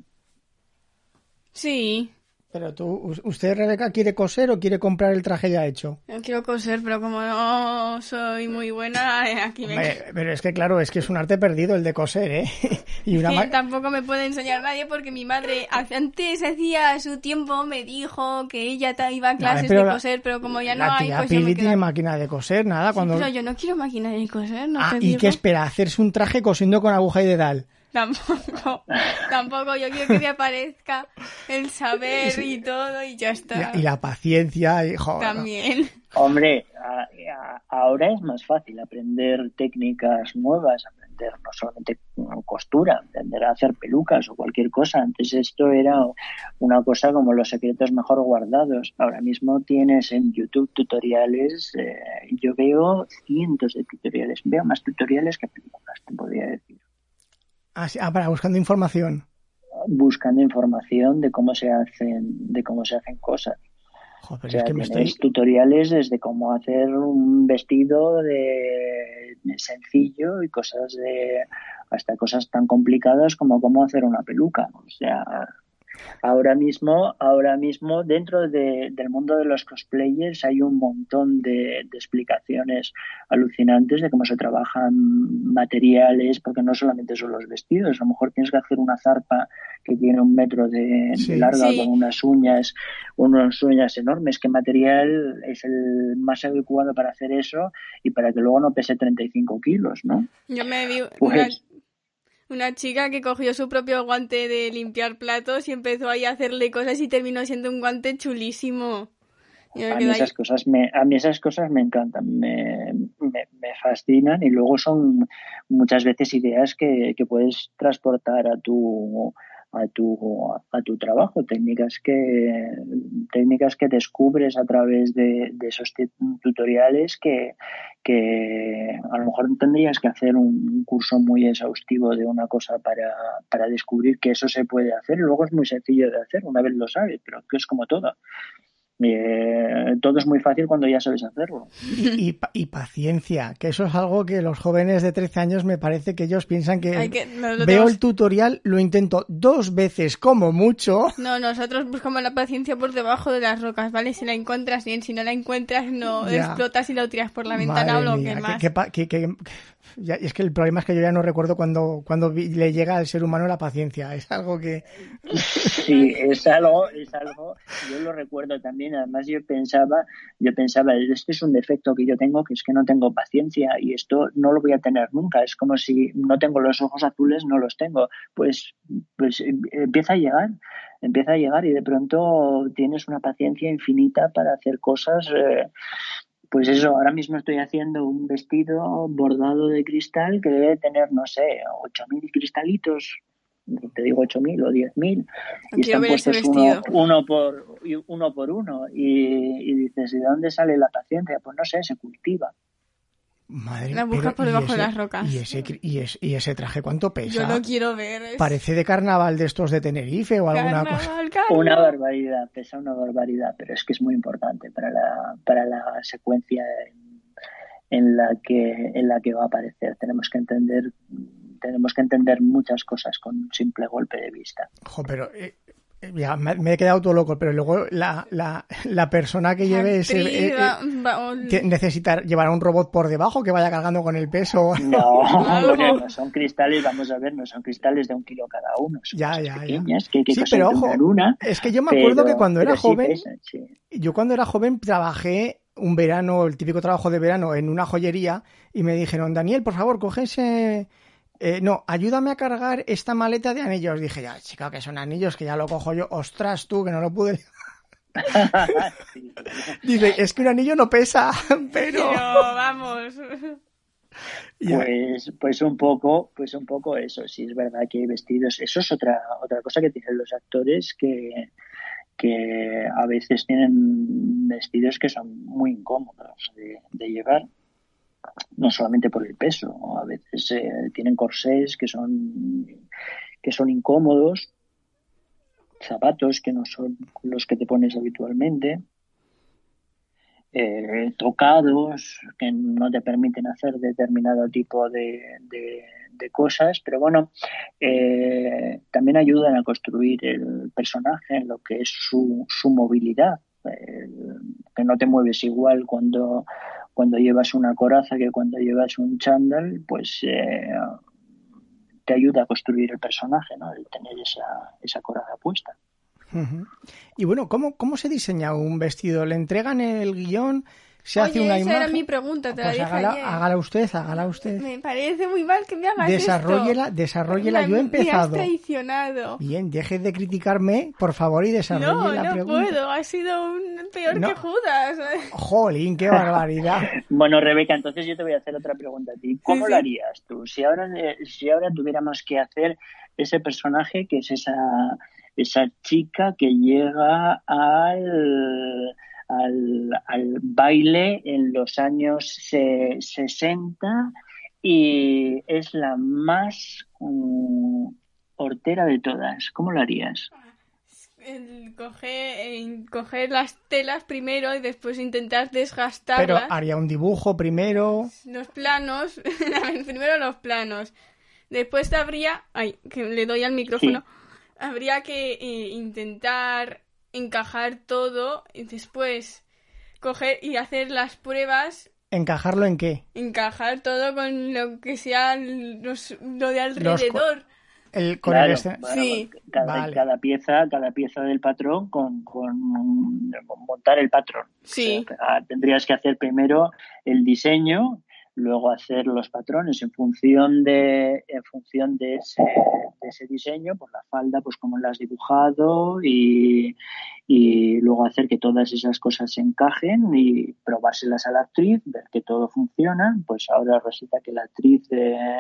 Sí, pero tú, ¿usted, Rebeca, quiere coser o quiere comprar el traje ya hecho? Yo quiero coser, pero como no soy muy buena, eh, aquí me... Pero es que, claro, es que es un arte perdido el de coser, ¿eh? <laughs> y una sí, tampoco me puede enseñar nadie porque mi madre antes hacía su tiempo me dijo que ella iba a clases de coser, pero como ya no la hay... Pues Pili tiene máquina de coser, nada. Sí, cuando... pero yo no quiero máquina de coser, no ah, ¿y digo. qué espera? ¿Hacerse un traje cosiendo con aguja y dedal? Tampoco, <laughs> tampoco. Yo quiero que me aparezca el saber y todo y ya está. Y, y la paciencia, y, joder. También. Hombre, a, a, ahora es más fácil aprender técnicas nuevas, aprender no solamente costura, aprender a hacer pelucas o cualquier cosa. Antes esto era una cosa como los secretos mejor guardados. Ahora mismo tienes en YouTube tutoriales. Eh, yo veo cientos de tutoriales. Veo más tutoriales que películas, te podría decir. Ah, ah, para buscando información. Buscando información de cómo se hacen, de cómo se hacen cosas. Joder, o sea, es que me estoy... tutoriales desde cómo hacer un vestido de, de sencillo y cosas de hasta cosas tan complicadas como cómo hacer una peluca. O sea, ahora mismo, ahora mismo dentro de, del mundo de los cosplayers hay un montón de, de, explicaciones alucinantes de cómo se trabajan materiales, porque no solamente son los vestidos, a lo mejor tienes que hacer una zarpa que tiene un metro de, Sí. de larga Sí. con unas uñas, unas uñas enormes. ¿Qué material es el más adecuado para hacer eso y para que luego no pese 35 kilos, no? Yo me vi Pues- una, chica que cogió su propio guante de limpiar platos y empezó ahí a hacerle cosas y terminó siendo un guante chulísimo. A mí esas cosas me, a mí esas cosas me encantan, me, me, me fascinan y luego son muchas veces ideas que, que puedes transportar a tu a tu, a tu trabajo, técnicas que, técnicas que descubres a través de, esos tutoriales que, que a lo mejor tendrías que hacer un curso muy exhaustivo de una cosa para, para descubrir que eso se puede hacer. Luego es muy sencillo de hacer, una vez lo sabes, pero que es como todo. Eh, todo es muy fácil cuando ya sabes hacerlo. Y, y, paciencia, que eso es algo que los jóvenes de 13 años me parece que ellos piensan que, veo el tutorial, lo intento dos veces como mucho. No, nosotros buscamos la paciencia por debajo de las rocas, ¿vale? Si la encuentras bien, si no la encuentras no explotas y lo tiras por la ventana o lo que más. Ya, es que el problema es que yo ya no recuerdo cuando, cuando le llega al ser humano la paciencia. <laughs> Es algo que. Sí, es algo, es algo. Yo lo recuerdo también. Además, yo pensaba, yo pensaba, este es un defecto que yo tengo, que es que no tengo paciencia y esto no lo voy a tener nunca. Es como si no tengo los ojos azules, no los tengo. Pues, pues empieza a llegar, empieza a llegar y de pronto tienes una paciencia infinita para hacer cosas. Eh, pues eso, ahora mismo estoy haciendo un vestido bordado de cristal que debe tener, no sé, 8.000 cristalitos, te digo 8.000 o 10.000, y están puestos uno, uno, por, uno por uno. Y, y dices, ¿de dónde sale la paciencia? Pues no sé, se cultiva. Madre, la buscas por debajo de las rocas. ¿y ese, y, ese, traje cuánto pesa? Yo no quiero ver. Parece de carnaval de estos de Tenerife o alguna cosa. Una barbaridad, pesa una barbaridad, pero es que es muy importante para la, para la secuencia en, la que, en la que va a aparecer. Tenemos que entender tenemos que entender muchas cosas con un simple golpe de vista. Ojo, pero eh, ya, me, he quedado todo loco, pero luego la, la, la persona que lleve ese. Eh, eh, necesita llevar un robot por debajo que vaya cargando con el peso. No, <laughs> no son cristales, vamos a ver, no son cristales de un kilo cada uno. Son ya, ya, pequeñas, Que, sí, pero ojo, una, es que yo me acuerdo que cuando era joven, yo cuando era joven trabajé un verano, el típico trabajo de verano, en una joyería y me dijeron, Daniel, por favor, coge ese eh, no, ayúdame a cargar esta maleta de anillos. Dije, ya, chica, que son anillos, que ya lo cojo yo. Ostras, tú, que no lo pude. <laughs> <laughs> Dice, es que un anillo no pesa, <laughs> pero... vamos. Pues, pues un poco, pues un poco eso, sí es verdad que hay vestidos, eso es otra, otra cosa que tienen los actores que, que a veces tienen vestidos que son muy incómodos de llevar no solamente por el peso, a veces eh, tienen corsés que son, que son incómodos, zapatos que no son los que te pones habitualmente, eh, tocados que no te permiten hacer determinado tipo de, cosas, pero bueno, eh, también ayudan a construir el personaje lo que es su, su movilidad, que no te mueves igual cuando cuando llevas una coraza que cuando llevas un chándal, pues eh, te ayuda a construir el personaje, ¿no? El tener esa, esa coraza puesta. Y bueno, ¿cómo, ¿cómo se diseña un vestido? ¿Le entregan el guion? Se hace una esa era mi pregunta, te la pues dije hágala, hágala, usted, hágala usted. Me parece muy mal que me hagas desarrollela, esto. Desarrollela, yo he empezado. Me has traicionado. Bien, deje de criticarme, por favor, y desarrolle no, la pregunta. No, no puedo, ha sido un peor que Judas. <laughs> Jolín, qué barbaridad. <laughs> bueno, Rebeca, entonces yo te voy a hacer otra pregunta a ti. ¿Cómo lo harías tú? Si ahora, si ahora tuviéramos que hacer ese personaje que es esa, esa chica que llega al al, al baile en los años 60 y es la más um, hortera de todas. ¿Cómo lo harías? coger, las telas primero y después intentar desgastarlas. Pero haría un dibujo primero. Los planos, <laughs> primero los planos. Después habría, ay, que le doy al micrófono. Habría que eh, intentar encajar todo y después coger y hacer las pruebas. ¿Encajarlo en qué? Encajar todo con lo que sea lo de alrededor. El, con el sí. cada, pieza cada pieza del patrón con, con, montar el patrón sí tendrías que hacer primero el diseño luego hacer los patrones en función de en función de ese, diseño pues la falda pues como la has dibujado y, y, luego hacer que todas esas cosas se encajen y probárselas a la actriz ver que todo funciona pues ahora resulta que la actriz eh,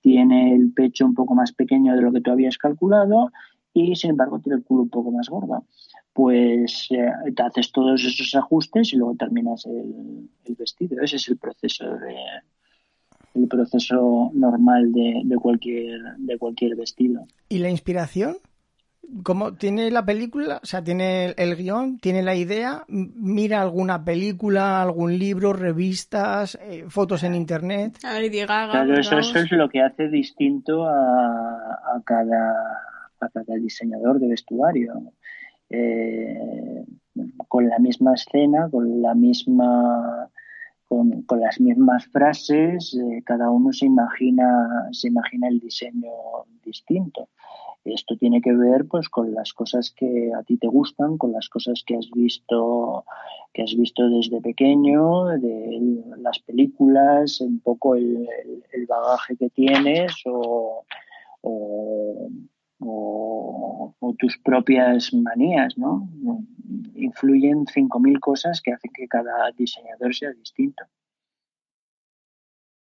tiene el pecho un poco más pequeño de lo que tú habías calculado y sin embargo tiene el culo un poco más gordo. Pues eh, te haces todos esos ajustes y luego terminas el, vestido. Ese es el proceso de, el proceso normal de, de, cualquier de cualquier vestido. ¿Y la inspiración? ¿Cómo tiene la película? O sea, tiene el guion, tiene la idea, mira alguna película, algún libro, revistas, eh, fotos en internet. claro, eso, es lo que hace distinto a, a, cada, a cada diseñador de vestuario. Eh, con la misma escena, con la misma con, las mismas frases, eh, cada uno se imagina, se imagina el diseño distinto. Esto tiene que ver pues con las cosas que a ti te gustan, con las cosas que has visto que has visto desde pequeño, de las películas, un poco el, bagaje que tienes o, tus propias manías, ¿no? Influyen 5.000 cosas que hacen que cada diseñador sea distinto.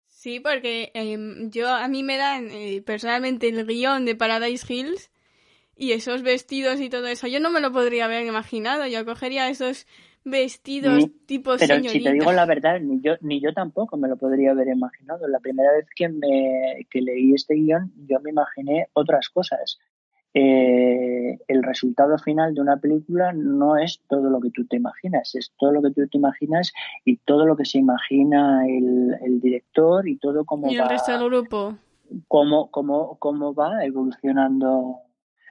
Sí, porque em, yo a mí me dan eh, personalmente el guion de Paradise Hills y esos vestidos y todo eso. Yo no me lo podría haber imaginado. Yo cogería esos vestidos tipo Pero si te digo la verdad, ni yo, ni yo tampoco me lo podría haber imaginado. La primera vez que, me, que leí este guion, yo me imaginé otras cosas eh, el resultado final de una película no es todo lo que tú te imaginas, es todo lo que tú te imaginas y todo lo que se imagina el, director y todo como y el resto del grupo. Cómo, cómo, cómo va evolucionando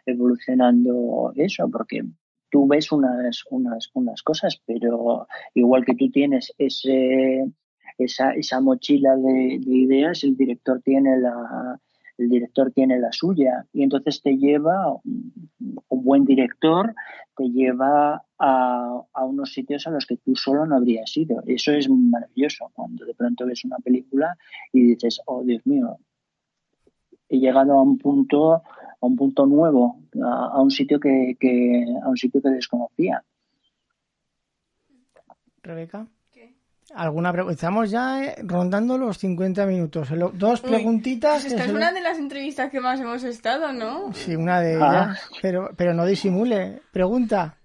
evolucionando eso, porque tú ves unas, unas, unas cosas, pero igual que tú tienes ese, esa, esa mochila de ideas, el director tiene la, el director tiene la suya y entonces te lleva, un buen director te lleva a, unos sitios a los que tú solo no habrías ido. Eso es maravilloso cuando de pronto ves una película y dices, oh Dios mío, he llegado a un punto, a un punto nuevo, a, un sitio que, que, a un sitio que desconocía. Rebeca alguna Estamos ya eh, rondando los 50 minutos. Dos preguntitas. esta es una de las entrevistas que más hemos estado, ¿no? Sí, una de ah. ellas. Pero, pero no disimule. Pregunta.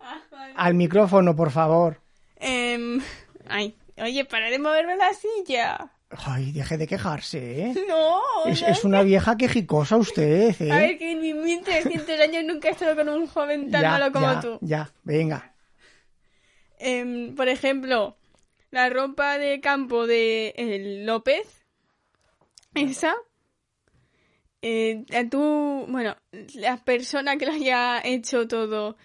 Ah, Al micrófono, por favor. Em, ay, oye, para de moverme la silla. Ay, deje de quejarse, ¿eh? <laughs> No, es, una vieja quejicosa usted, ¿eh? A ver, que en mis 1300 años nunca he estado con un joven tan malo como tú. Ya, venga. Em, por ejemplo, la ropa de campo de el López, esa, eh, tú, bueno, la persona que lo haya hecho todo,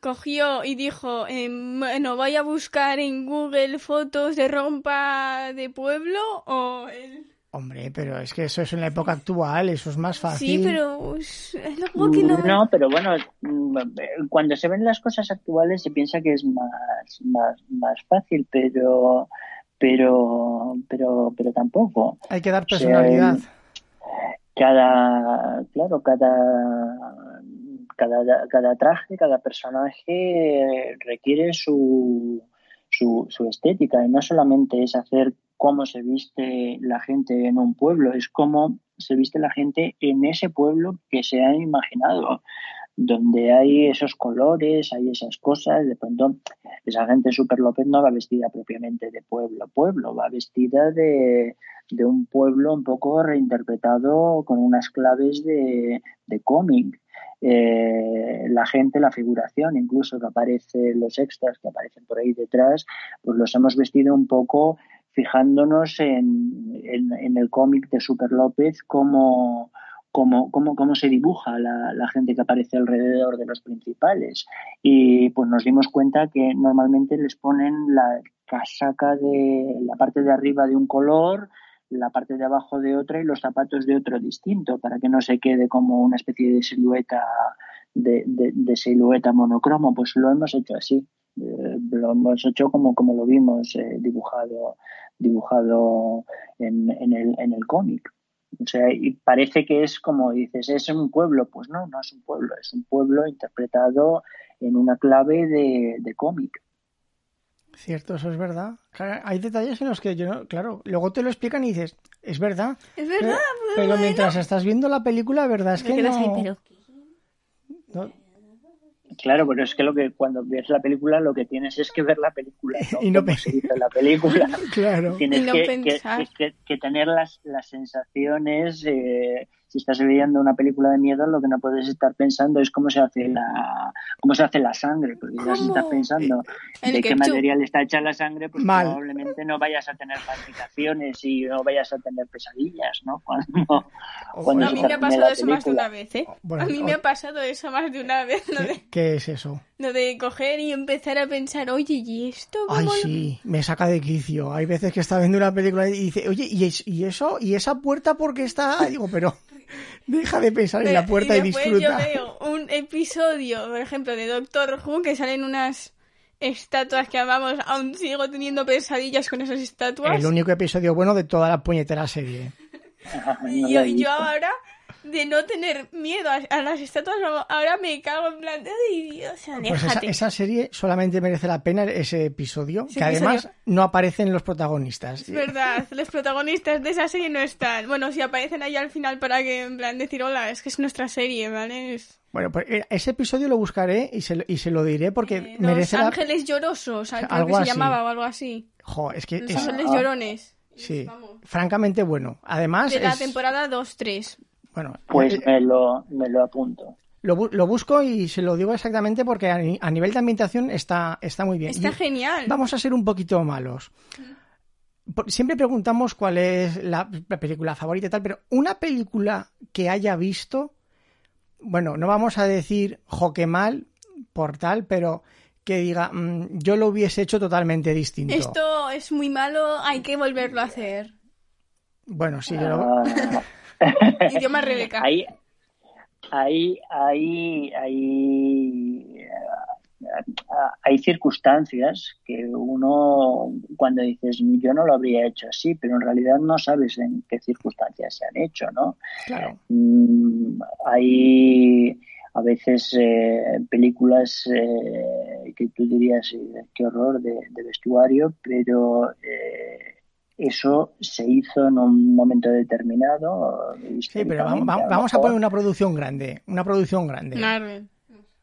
cogió y dijo, eh, bueno, voy a buscar en Google fotos de ropa de pueblo o el... Hombre, pero es que eso es en la época actual, eso es más fácil. Sí, pero es algo que no... No, pero bueno, mm, cuando se ven las cosas actuales se piensa que es más, más, más fácil, pero, pero, pero, pero tampoco. Hay que dar personalidad. cada, claro, cada, cada, cada traje, cada personaje requiere su, su, estética y no solamente es hacer cómo se viste la gente en un pueblo, es cómo se viste la gente en ese pueblo que se ha imaginado, donde hay esos colores, hay esas cosas, de pronto esa gente Super López no va vestida propiamente de pueblo pueblo, va vestida de, de un pueblo un poco reinterpretado con unas claves de, de cómic. Eh, la gente, la figuración, incluso que aparece, los extras que aparecen por ahí detrás, pues los hemos vestido un poco fijándonos en, en, el cómic de Super López, cómo, cómo, cómo, cómo se dibuja la, la, gente que aparece alrededor de los principales. Y pues nos dimos cuenta que normalmente les ponen la casaca de la parte de arriba de un color, la parte de abajo de otra y los zapatos de otro distinto, para que no se quede como una especie de silueta de, silueta monocromo. Pues lo hemos hecho así. Eh, lo hemos hecho como, como lo vimos eh, dibujado dibujado en, en el, en el cómic. O sea, y parece que es como dices, es un pueblo. Pues no, no es un pueblo, es un pueblo interpretado en una clave de cómic. Cierto, eso es verdad. hay detalles en los que yo, claro, luego te lo explican y dices, es verdad. Es verdad. Pero, mientras estás viendo la película, verdad es que no. Claro, pero es que lo que cuando ves la película lo que tienes es que ver la película, <laughs> ¿no? Y no se hizo la película. <laughs> claro. Tienes Y no que, pensar. que- que- que tener las, las sensaciones. eh, si estás viendo una película de miedo, lo que no puedes estar pensando es cómo se hace la cómo se hace la sangre, porque ya si estando pensando de qué ketchup. material está hecha la sangre, pues Mal. probablemente no vayas a tener palpitaciones y no vayas a tener pesadillas, ¿no? <laughs> Cuando, cuando A mí me ha termine pasado eso más de una vez, ¿eh? Bueno, a mí o- me ha pasado eso más de una vez, lo de, ¿Qué, qué es eso? Lo de coger y empezar a pensar, oye, ¿y esto Ay, lo-?" sí, me saca de quicio. Hay veces que está viendo una película y dice, oye, ¿y, es- y eso? ¿Y esa puerta por qué está? Digo, pero deja de pensar en la puerta y, después disfruta. yo veo un episodio, por ejemplo, de Doctor Who, que salen unas estatuas que amamos, aún sigo teniendo pesadillas con esas estatuas. El único episodio bueno de toda la puñetera serie. No <laughs> Y yo, ahora, de no tener miedo a, a las estatuas, ahora me cago en plan, ay Dios, Pues esa, esa serie solamente merece la pena ese episodio, Ese que además episodio. no aparecen los protagonistas. Es verdad, los protagonistas de esa serie no están. Bueno, si aparecen ahí al final para que, en plan, decir hola, es que es nuestra serie, ¿vale? Es, Bueno, pues eh, ese episodio lo buscaré y se, lo- y se lo diré porque eh, merece los la... ángeles llorosos, creo Algo que se así. llamaba o algo así. Jo, es que Los es, ángeles Ah. llorones. sí, Vamos. francamente bueno. Además, De la es- temporada 2-3. Bueno, Pues eh, me lo, me lo apunto. lo, bu- lo busco y se lo digo exactamente porque a, ni- a nivel de ambientación está, está muy bien. Está Y- genial. Vamos a ser un poquito malos. Siempre preguntamos cuál es la, la película favorita y tal, pero una película que haya visto, bueno, no vamos a decir jo que mal por tal, pero que diga "Mm, yo lo hubiese hecho totalmente distinto. Esto es muy malo, hay que volverlo a hacer. Bueno, sí, yo lo- Ah, <laughs> <laughs> Idioma Rebeca. ahí, ahí, ahí, ahí, hay circunstancias que uno, cuando dices, yo no lo habría hecho así, pero en realidad no sabes en qué circunstancias se han hecho, ¿no? claro. Mm, hay a veces eh, películas eh, que tú dirías eh, qué horror de, de vestuario, pero eh, eso se hizo en un momento determinado. Sí, pero vamos, a poner una producción grande, una producción grande. Marvel.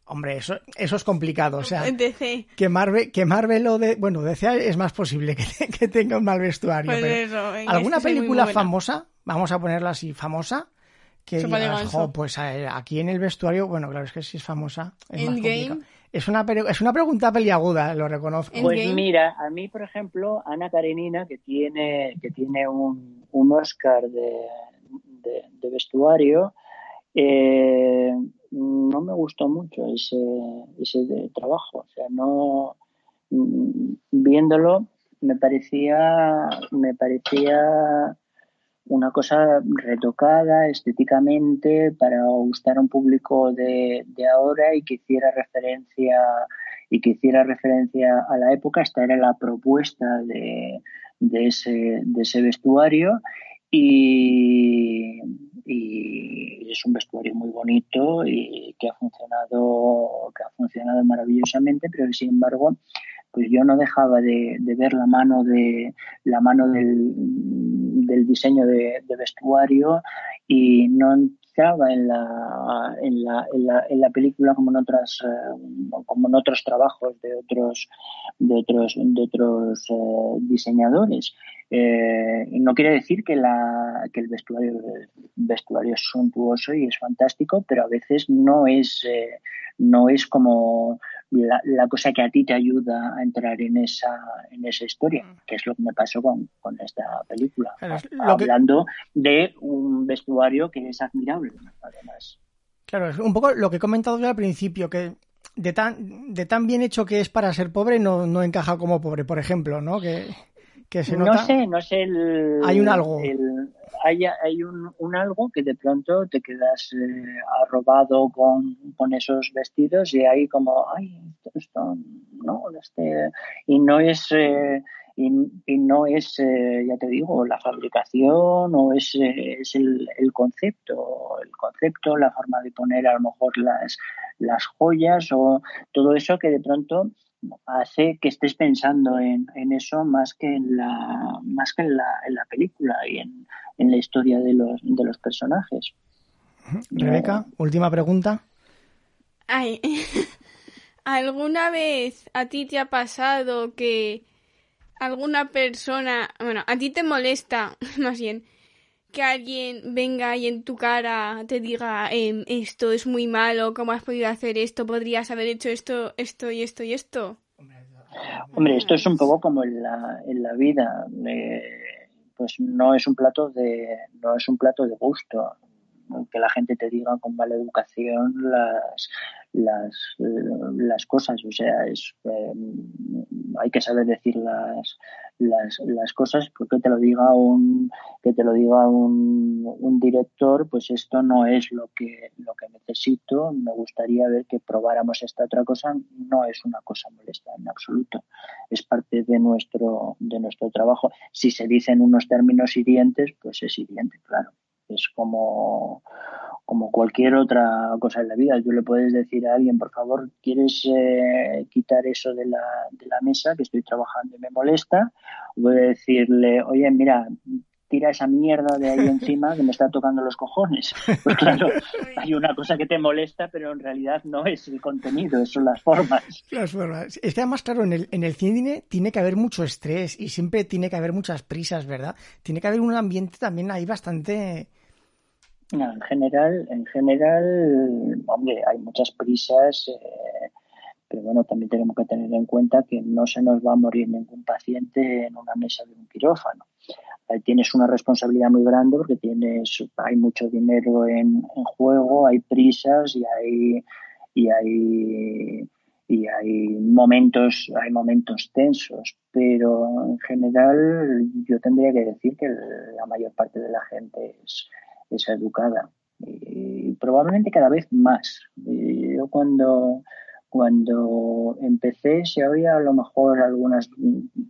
Hombre, eso, eso es complicado, o sea, <laughs> DC. que Marvel, que Marvel o de, bueno, DC es más posible que, te- <laughs> que tenga un mal vestuario. Pues pero- eso, en ¿Alguna muy película famosa? Vamos a ponerla así, famosa. Que digas, ganso. "Jo, pues eh, aquí en el vestuario, bueno, claro, es que si es famosa. Es, más Endgame. complicado. Es, una, es una pregunta peliaguda, lo reconozco. Pues Endgame. mira, a mí, por ejemplo, Ana Karenina, que tiene, que tiene un, un Oscar de, de- de vestuario, eh, no me gustó mucho ese, ese de trabajo. O sea, no mm, viéndolo me parecía, me parecía una cosa retocada estéticamente para gustar a un público de, de ahora y que hiciera referencia y que hiciera referencia a la época. Esta era la propuesta de, de ese, de ese vestuario y, es un vestuario muy bonito y que ha funcionado, que ha funcionado maravillosamente, pero sin embargo pues yo no dejaba de, de ver la mano de la mano del, del diseño de, vestuario y no entraba en la, en la, en la, en la película como en otras eh, como en otros trabajos de otros de otros de otros eh, diseñadores. Eh, no quiere decir que la que el vestuario vestuario es suntuoso y es fantástico pero a veces no es no es como la, la, cosa que a ti te ayuda a entrar en esa en esa historia que es lo que me pasó con, con esta película. Claro, hablando de un vestuario que es admirable además. Claro, es un poco lo que he comentado yo al principio, que de tan, de tan bien hecho que es para ser pobre, no, no encaja como pobre, por ejemplo, ¿no? Que, que se nota... No sé, no sé. El, hay un algo. El, hay hay un, un, algo que de pronto te quedas eh, arrobado con, con, esos vestidos y hay como, ay, esto, no, este, y no es. Eh, y, y, no es, eh, ya te digo, la fabricación o es, eh, es el, el, concepto, el concepto, la forma de poner a lo mejor las, las joyas o todo eso que de pronto hace que estés pensando en, en eso más que en la, más que en la, en la película y en, en, la historia de los, de los personajes. Rebeca, última pregunta. Ay, <laughs> ¿alguna vez a ti te ha pasado que alguna persona, bueno, a ti te molesta, <laughs> más bien, que alguien venga y en tu cara te diga em, esto es muy malo, ¿cómo has podido hacer esto? ¿Podrías haber hecho esto, esto y esto y esto? Hombre, esto es un poco como en la, en la vida. Eh, pues no es un plato de no es un plato de gusto que la gente te diga con mala educación las las, las cosas. O sea es eh, hay que saber decir las, las, las cosas. Porque te lo diga un que te lo diga un, un director pues esto no es lo que lo que necesito. Me gustaría ver que probáramos esta otra cosa. No es una cosa molesta en absoluto. Es parte de nuestro de nuestro trabajo. Si se dicen unos términos hirientes pues es hiriente claro es como, como cualquier otra cosa en la vida. Tú le puedes decir a alguien, por favor, ¿quieres eh, quitar eso de la, de la mesa que estoy trabajando y me molesta? Voy a decirle, oye, mira, tira esa mierda de ahí encima que me está tocando los cojones. Pues claro, <laughs> hay una cosa que te molesta, pero en realidad no es el contenido, son las formas. Las formas. Es que además, claro, en el, en el cine tiene que haber mucho estrés y siempre tiene que haber muchas prisas, ¿verdad? Tiene que haber un ambiente también ahí bastante... No, en general, en general, hombre, hay muchas prisas, eh, pero bueno, también tenemos que tener en cuenta que no se nos va a morir ningún paciente en una mesa de un quirófano. Tienes una responsabilidad muy grande porque tienes, hay mucho dinero en, en juego, hay prisas y hay y hay y hay momentos hay momentos tensos pero en general yo tendría que decir que la mayor parte de la gente es es educada. Y probablemente cada vez más. yo cuando, cuando empecé se oía a lo mejor algunas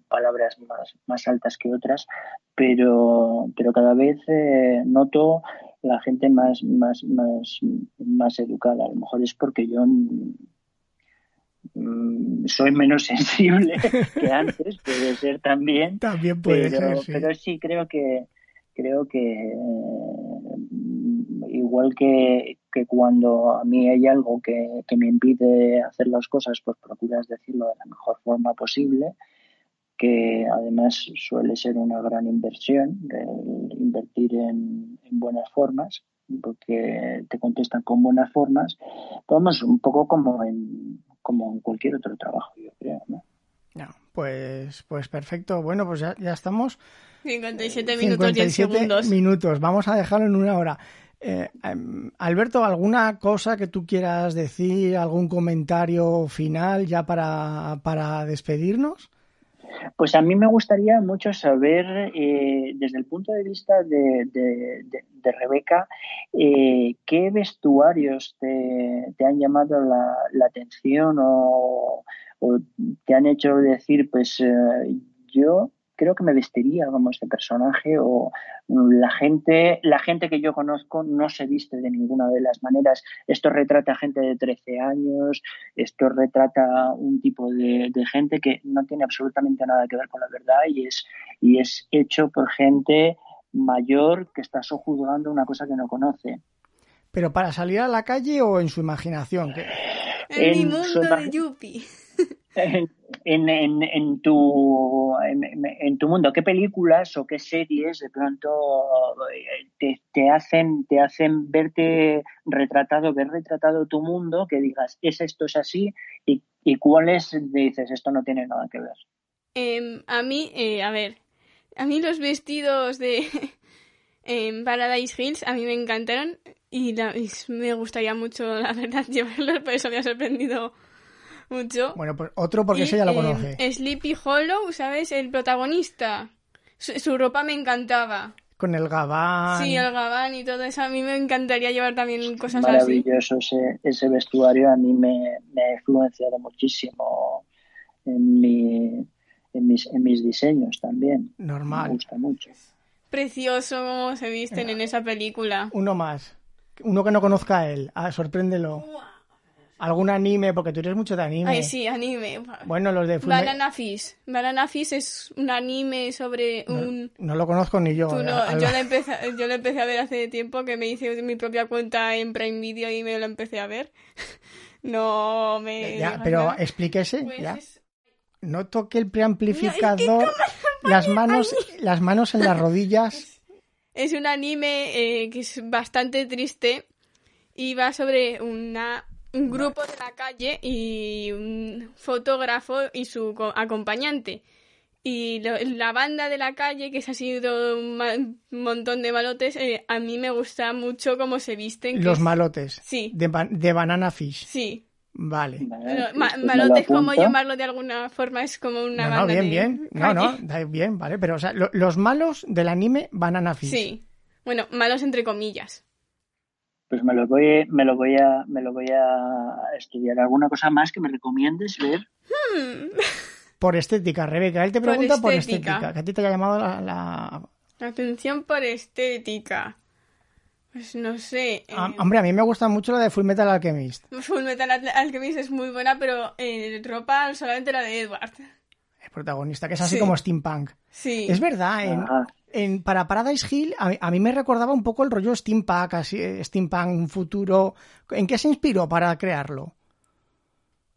palabras más, más altas que otras, pero, pero cada vez eh, noto la gente más, más, más, más educada. A lo mejor es porque yo mm, soy menos <laughs> sensible que antes, puede ser también. También puede pero, ser, sí. Pero sí creo que creo que eh, igual que, que, cuando a mí hay algo que, que, me impide hacer las cosas, pues procuras decirlo de la mejor forma posible, que además suele ser una gran inversión, invertir en, en, buenas formas, porque te contestan con buenas formas, vamos un poco como en, como en cualquier otro trabajo, yo creo, ¿no? No, pues, pues perfecto. Bueno, pues ya, ya estamos. 57 minutos 57 y segundos. minutos. Vamos a dejarlo en una hora. Eh, Alberto, ¿alguna cosa que tú quieras decir, algún comentario final ya para, para despedirnos? Pues a mí me gustaría mucho saber, eh, desde el punto de vista de, de, Rebeca, eh, qué vestuarios te, te han llamado la, la atención o, o, te han hecho decir, pues yo creo que me vestiría como este personaje o la gente, la gente que yo conozco no se viste de ninguna de las maneras. Esto retrata a gente de 13 años, esto retrata un tipo de, de, gente que no tiene absolutamente nada que ver con la verdad y es, y es hecho por gente mayor que está sojuzgando una cosa que no conoce. ¿Pero para salir a la calle o en su imaginación? ¿Qué? En, en mi mundo de Yuppie. En, en, en, tu, en, tu mundo, ¿qué películas o qué series de pronto te, te, hacen, te hacen verte retratado, ver retratado tu mundo, que digas, es esto, es así, y, y cuáles dices, esto no tiene nada que ver? Eh, a mí, eh, a ver, a mí los vestidos de <laughs> eh, Paradise Hills a mí me encantaron y, y me gustaría mucho, la verdad, <laughs> llevarlos, por eso me ha sorprendido mucho. Bueno, pues otro porque ella lo conoce. Eh, Sleepy Hollow, ¿sabes? El protagonista. Su, su, ropa me encantaba. Con el gabán. Sí, el gabán y todo eso. A mí me encantaría llevar también cosas Maravilloso así. Ese, ese vestuario. A mí me, me ha influenciado muchísimo en, mi, en, mis, en mis diseños también. Normal. Me gusta mucho. Precioso cómo se visten en esa película. Uno más. Uno que no conozca a él. Ah, sorpréndelo. Wow algún anime, porque tú eres mucho de anime. Ay, sí, anime. Bueno, los de Fullme... Banana Fish. Banana Fish es un anime sobre un... No, lo conozco ni yo. Tú no, yo, lo empecé, yo lo empecé a ver hace tiempo, que me hice mi propia cuenta en Prime Video y me lo empecé a ver. <laughs> No, me... Ya, pero explíquese, Pues ya. es- No toque el preamplificador, las manos, las manos en las rodillas. <laughs> Es un anime eh, que es bastante triste y va sobre una, un grupo de la calle y un fotógrafo y su co- acompañante. Y lo- la banda de la calle, que se ha sido un, ma- montón de malotes, eh, a mí me gusta mucho cómo se visten. Los es- malotes. Sí. De, ba- de Banana Fish. Sí. Vale. Ma- malotes, como llamarlo de alguna forma, es como una No, no, banda bien, de bien. No, no, bien, vale. Pero, o sea, lo- los malos del anime Banana Fish. Sí. Bueno, malos entre comillas. Pues me lo voy, me lo voy a, me lo voy a estudiar. ¿Alguna cosa más que me recomiendes ver? Por estética, Rebeca. Él te pregunta por estética. estética. Que a ti te haya llamado la... la- Atención por estética. Pues no sé. eh, Ah, hombre, a mí me gusta mucho la de Full Metal Alchemist. Full Metal Al- Alchemist es muy buena, pero eh, ropa solamente la de Edward. Protagonista, que es así Sí. como steampunk. Sí. Es verdad, en, Ajá. en- para Paradise Hill a, mí- a mí me recordaba un poco el rollo steampunk, así, eh, steampunk, un futuro. ¿En qué se inspiró para crearlo?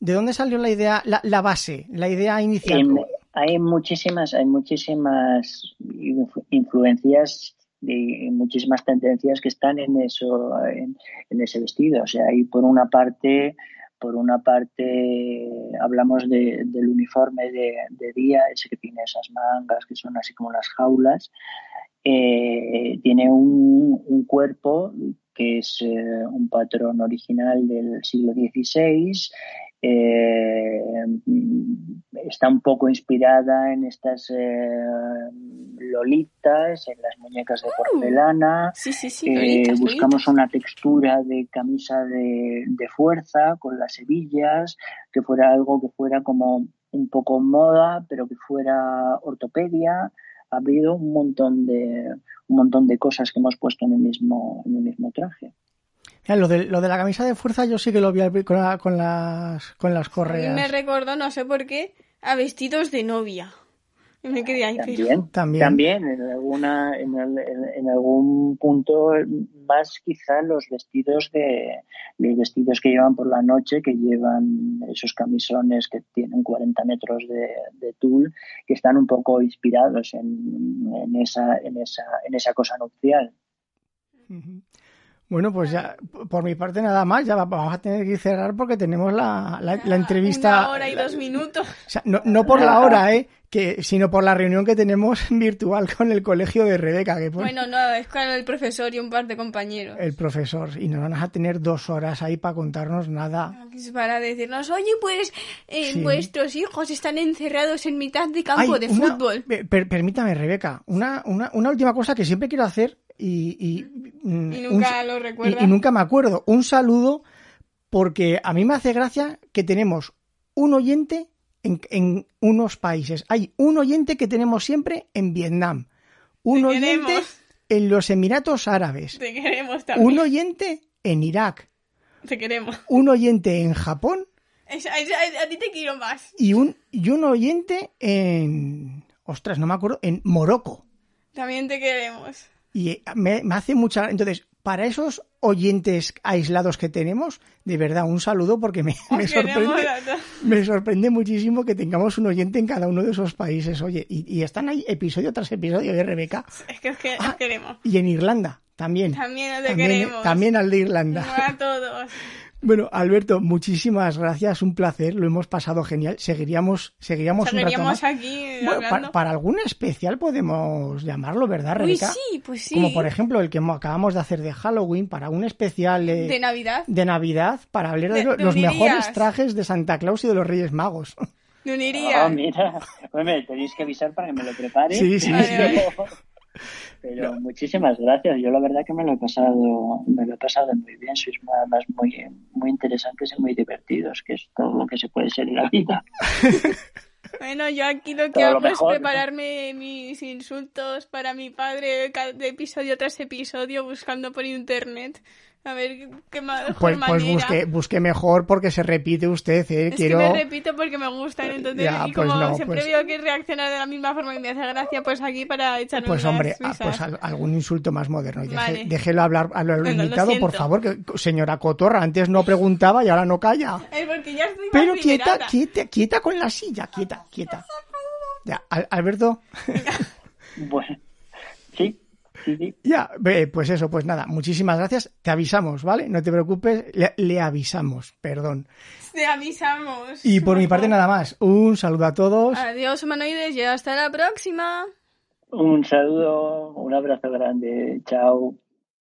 ¿De dónde salió la idea, la, la base, la idea inicial? Em, hay muchísimas, hay muchísimas influ- influencias y muchísimas tendencias que están en eso, en, en ese vestido. O sea, hay por una parte, por una parte hablamos de- del uniforme de, día, ese que tiene esas mangas que son así como las jaulas. Eh, tiene un, un cuerpo que es eh, un patrón original del siglo XVI. Eh, está un poco inspirada en estas eh, lolitas, en las muñecas de porcelana. Sí, sí, sí. Eh, lolitas, buscamos lolitas. una textura de camisa de, de fuerza con las hebillas, que fuera algo que fuera como un poco moda, pero que fuera ortopedia. Ha habido un montón de un montón de cosas que hemos puesto en el mismo en el mismo traje. Mira, lo, de, lo de la camisa de fuerza yo sí que lo vi al- con, la- con las, con las correas. me recordó, no sé por qué, a vestidos de novia. Y me quedé ahí, pero... También, También. también en alguna en, el- en- en algún punto más quizá los vestidos de los vestidos que llevan por la noche que llevan esos camisones que tienen 40 metros de, de tul que están un poco inspirados en, en esa en esa en esa cosa nupcial Ujú. Bueno, pues ya, por mi parte nada más, ya va- vamos a tener que cerrar porque tenemos la, la, la entrevista. Una hora y la- dos minutos. o sea, no, no por la hora, ¿eh? Que, sino por la reunión que tenemos <laughs> virtual con el colegio de Rebeca, que Bueno, no, es con el profesor y un par de compañeros. el profesor. Y nos van a tener dos horas ahí para contarnos nada. Para decirnos, oye, pues eh, Sí. vuestros hijos están encerrados en mitad de campo Ay, de una- fútbol. per- per- permítame, Rebeca, una, una, una última cosa que siempre quiero hacer y, y, Y un- nunca lo recuerda. y- y nunca me acuerdo. Un saludo porque a mí me hace gracia que tenemos un oyente en, en unos países. Hay un oyente que tenemos siempre en Vietnam, un Te oyente queremos. en los Emiratos Árabes, Te queremos también. un oyente en Irak, Te queremos. un oyente en Japón Es- a ti te quiero más. y un, y un oyente en... Ostras, no me acuerdo, en Morocco. También te queremos. Y eh, me, me hace mucha... Entonces, para esos oyentes aislados que tenemos, de verdad, un saludo porque me, <laughs> me sorprende, me sorprende muchísimo que tengamos un oyente en cada uno de esos países. Oye, y, y están ahí episodio tras episodio de Rebeca. Es que os, que- Ah, queremos. Y en Irlanda también. También También, queremos. también al de Irlanda. A todos. <laughs> Bueno, Alberto, muchísimas gracias, un placer, lo hemos pasado genial. Seguiríamos, seguiríamos, un rato Seguiríamos más. aquí Bueno, para, algún especial podemos llamarlo, ¿verdad, Uy, Rebeca? sí, pues sí. Como por ejemplo el que mo- acabamos de hacer de Halloween para un especial eh, De Navidad. de Navidad para hablar de, los unirías. mejores trajes de Santa Claus y de los Reyes Magos. <laughs> Me uniría. Ah, mira, tenéis que avisar para que me lo prepare. Sí, sí, sí. <laughs> Pero muchísimas gracias. Yo la verdad que me lo he pasado, me lo he pasado muy bien. Sois además muy, muy interesantes y muy divertidos, que es todo lo que se puede ser en la vida. <laughs> Bueno, yo aquí lo que Todo lo hago es prepararme mis insultos para mi padre de episodio tras episodio buscando por internet. A ver qué mejor Pues, pues manera. busque, busque mejor porque se repite usted, ¿eh? Es Quiero... que me repito porque me gustan, entonces, Ya, y pues como no, siempre pues- veo que reacciona de la misma forma y me hace gracia, pues aquí para echarme Pues hombre, ah, pues al- algún insulto más moderno. Y deje- Vale. Déjelo hablar a lo Bueno, lo por favor, que señora Cotorra, antes no preguntaba y ahora no calla. Es porque ya estoy Pero quieta, quieta, quieta con la silla, quieta, quieta. Ya, Al- Alberto, <laughs> Bueno, sí, sí, sí. ya, ve, pues eso, pues nada, muchísimas gracias. Te avisamos, ¿vale? No te preocupes, le, le avisamos, perdón. Te avisamos. Y por mi parte nada más, un saludo a todos. Adiós, humanoides, y hasta la próxima. Un saludo, un abrazo grande. Chao.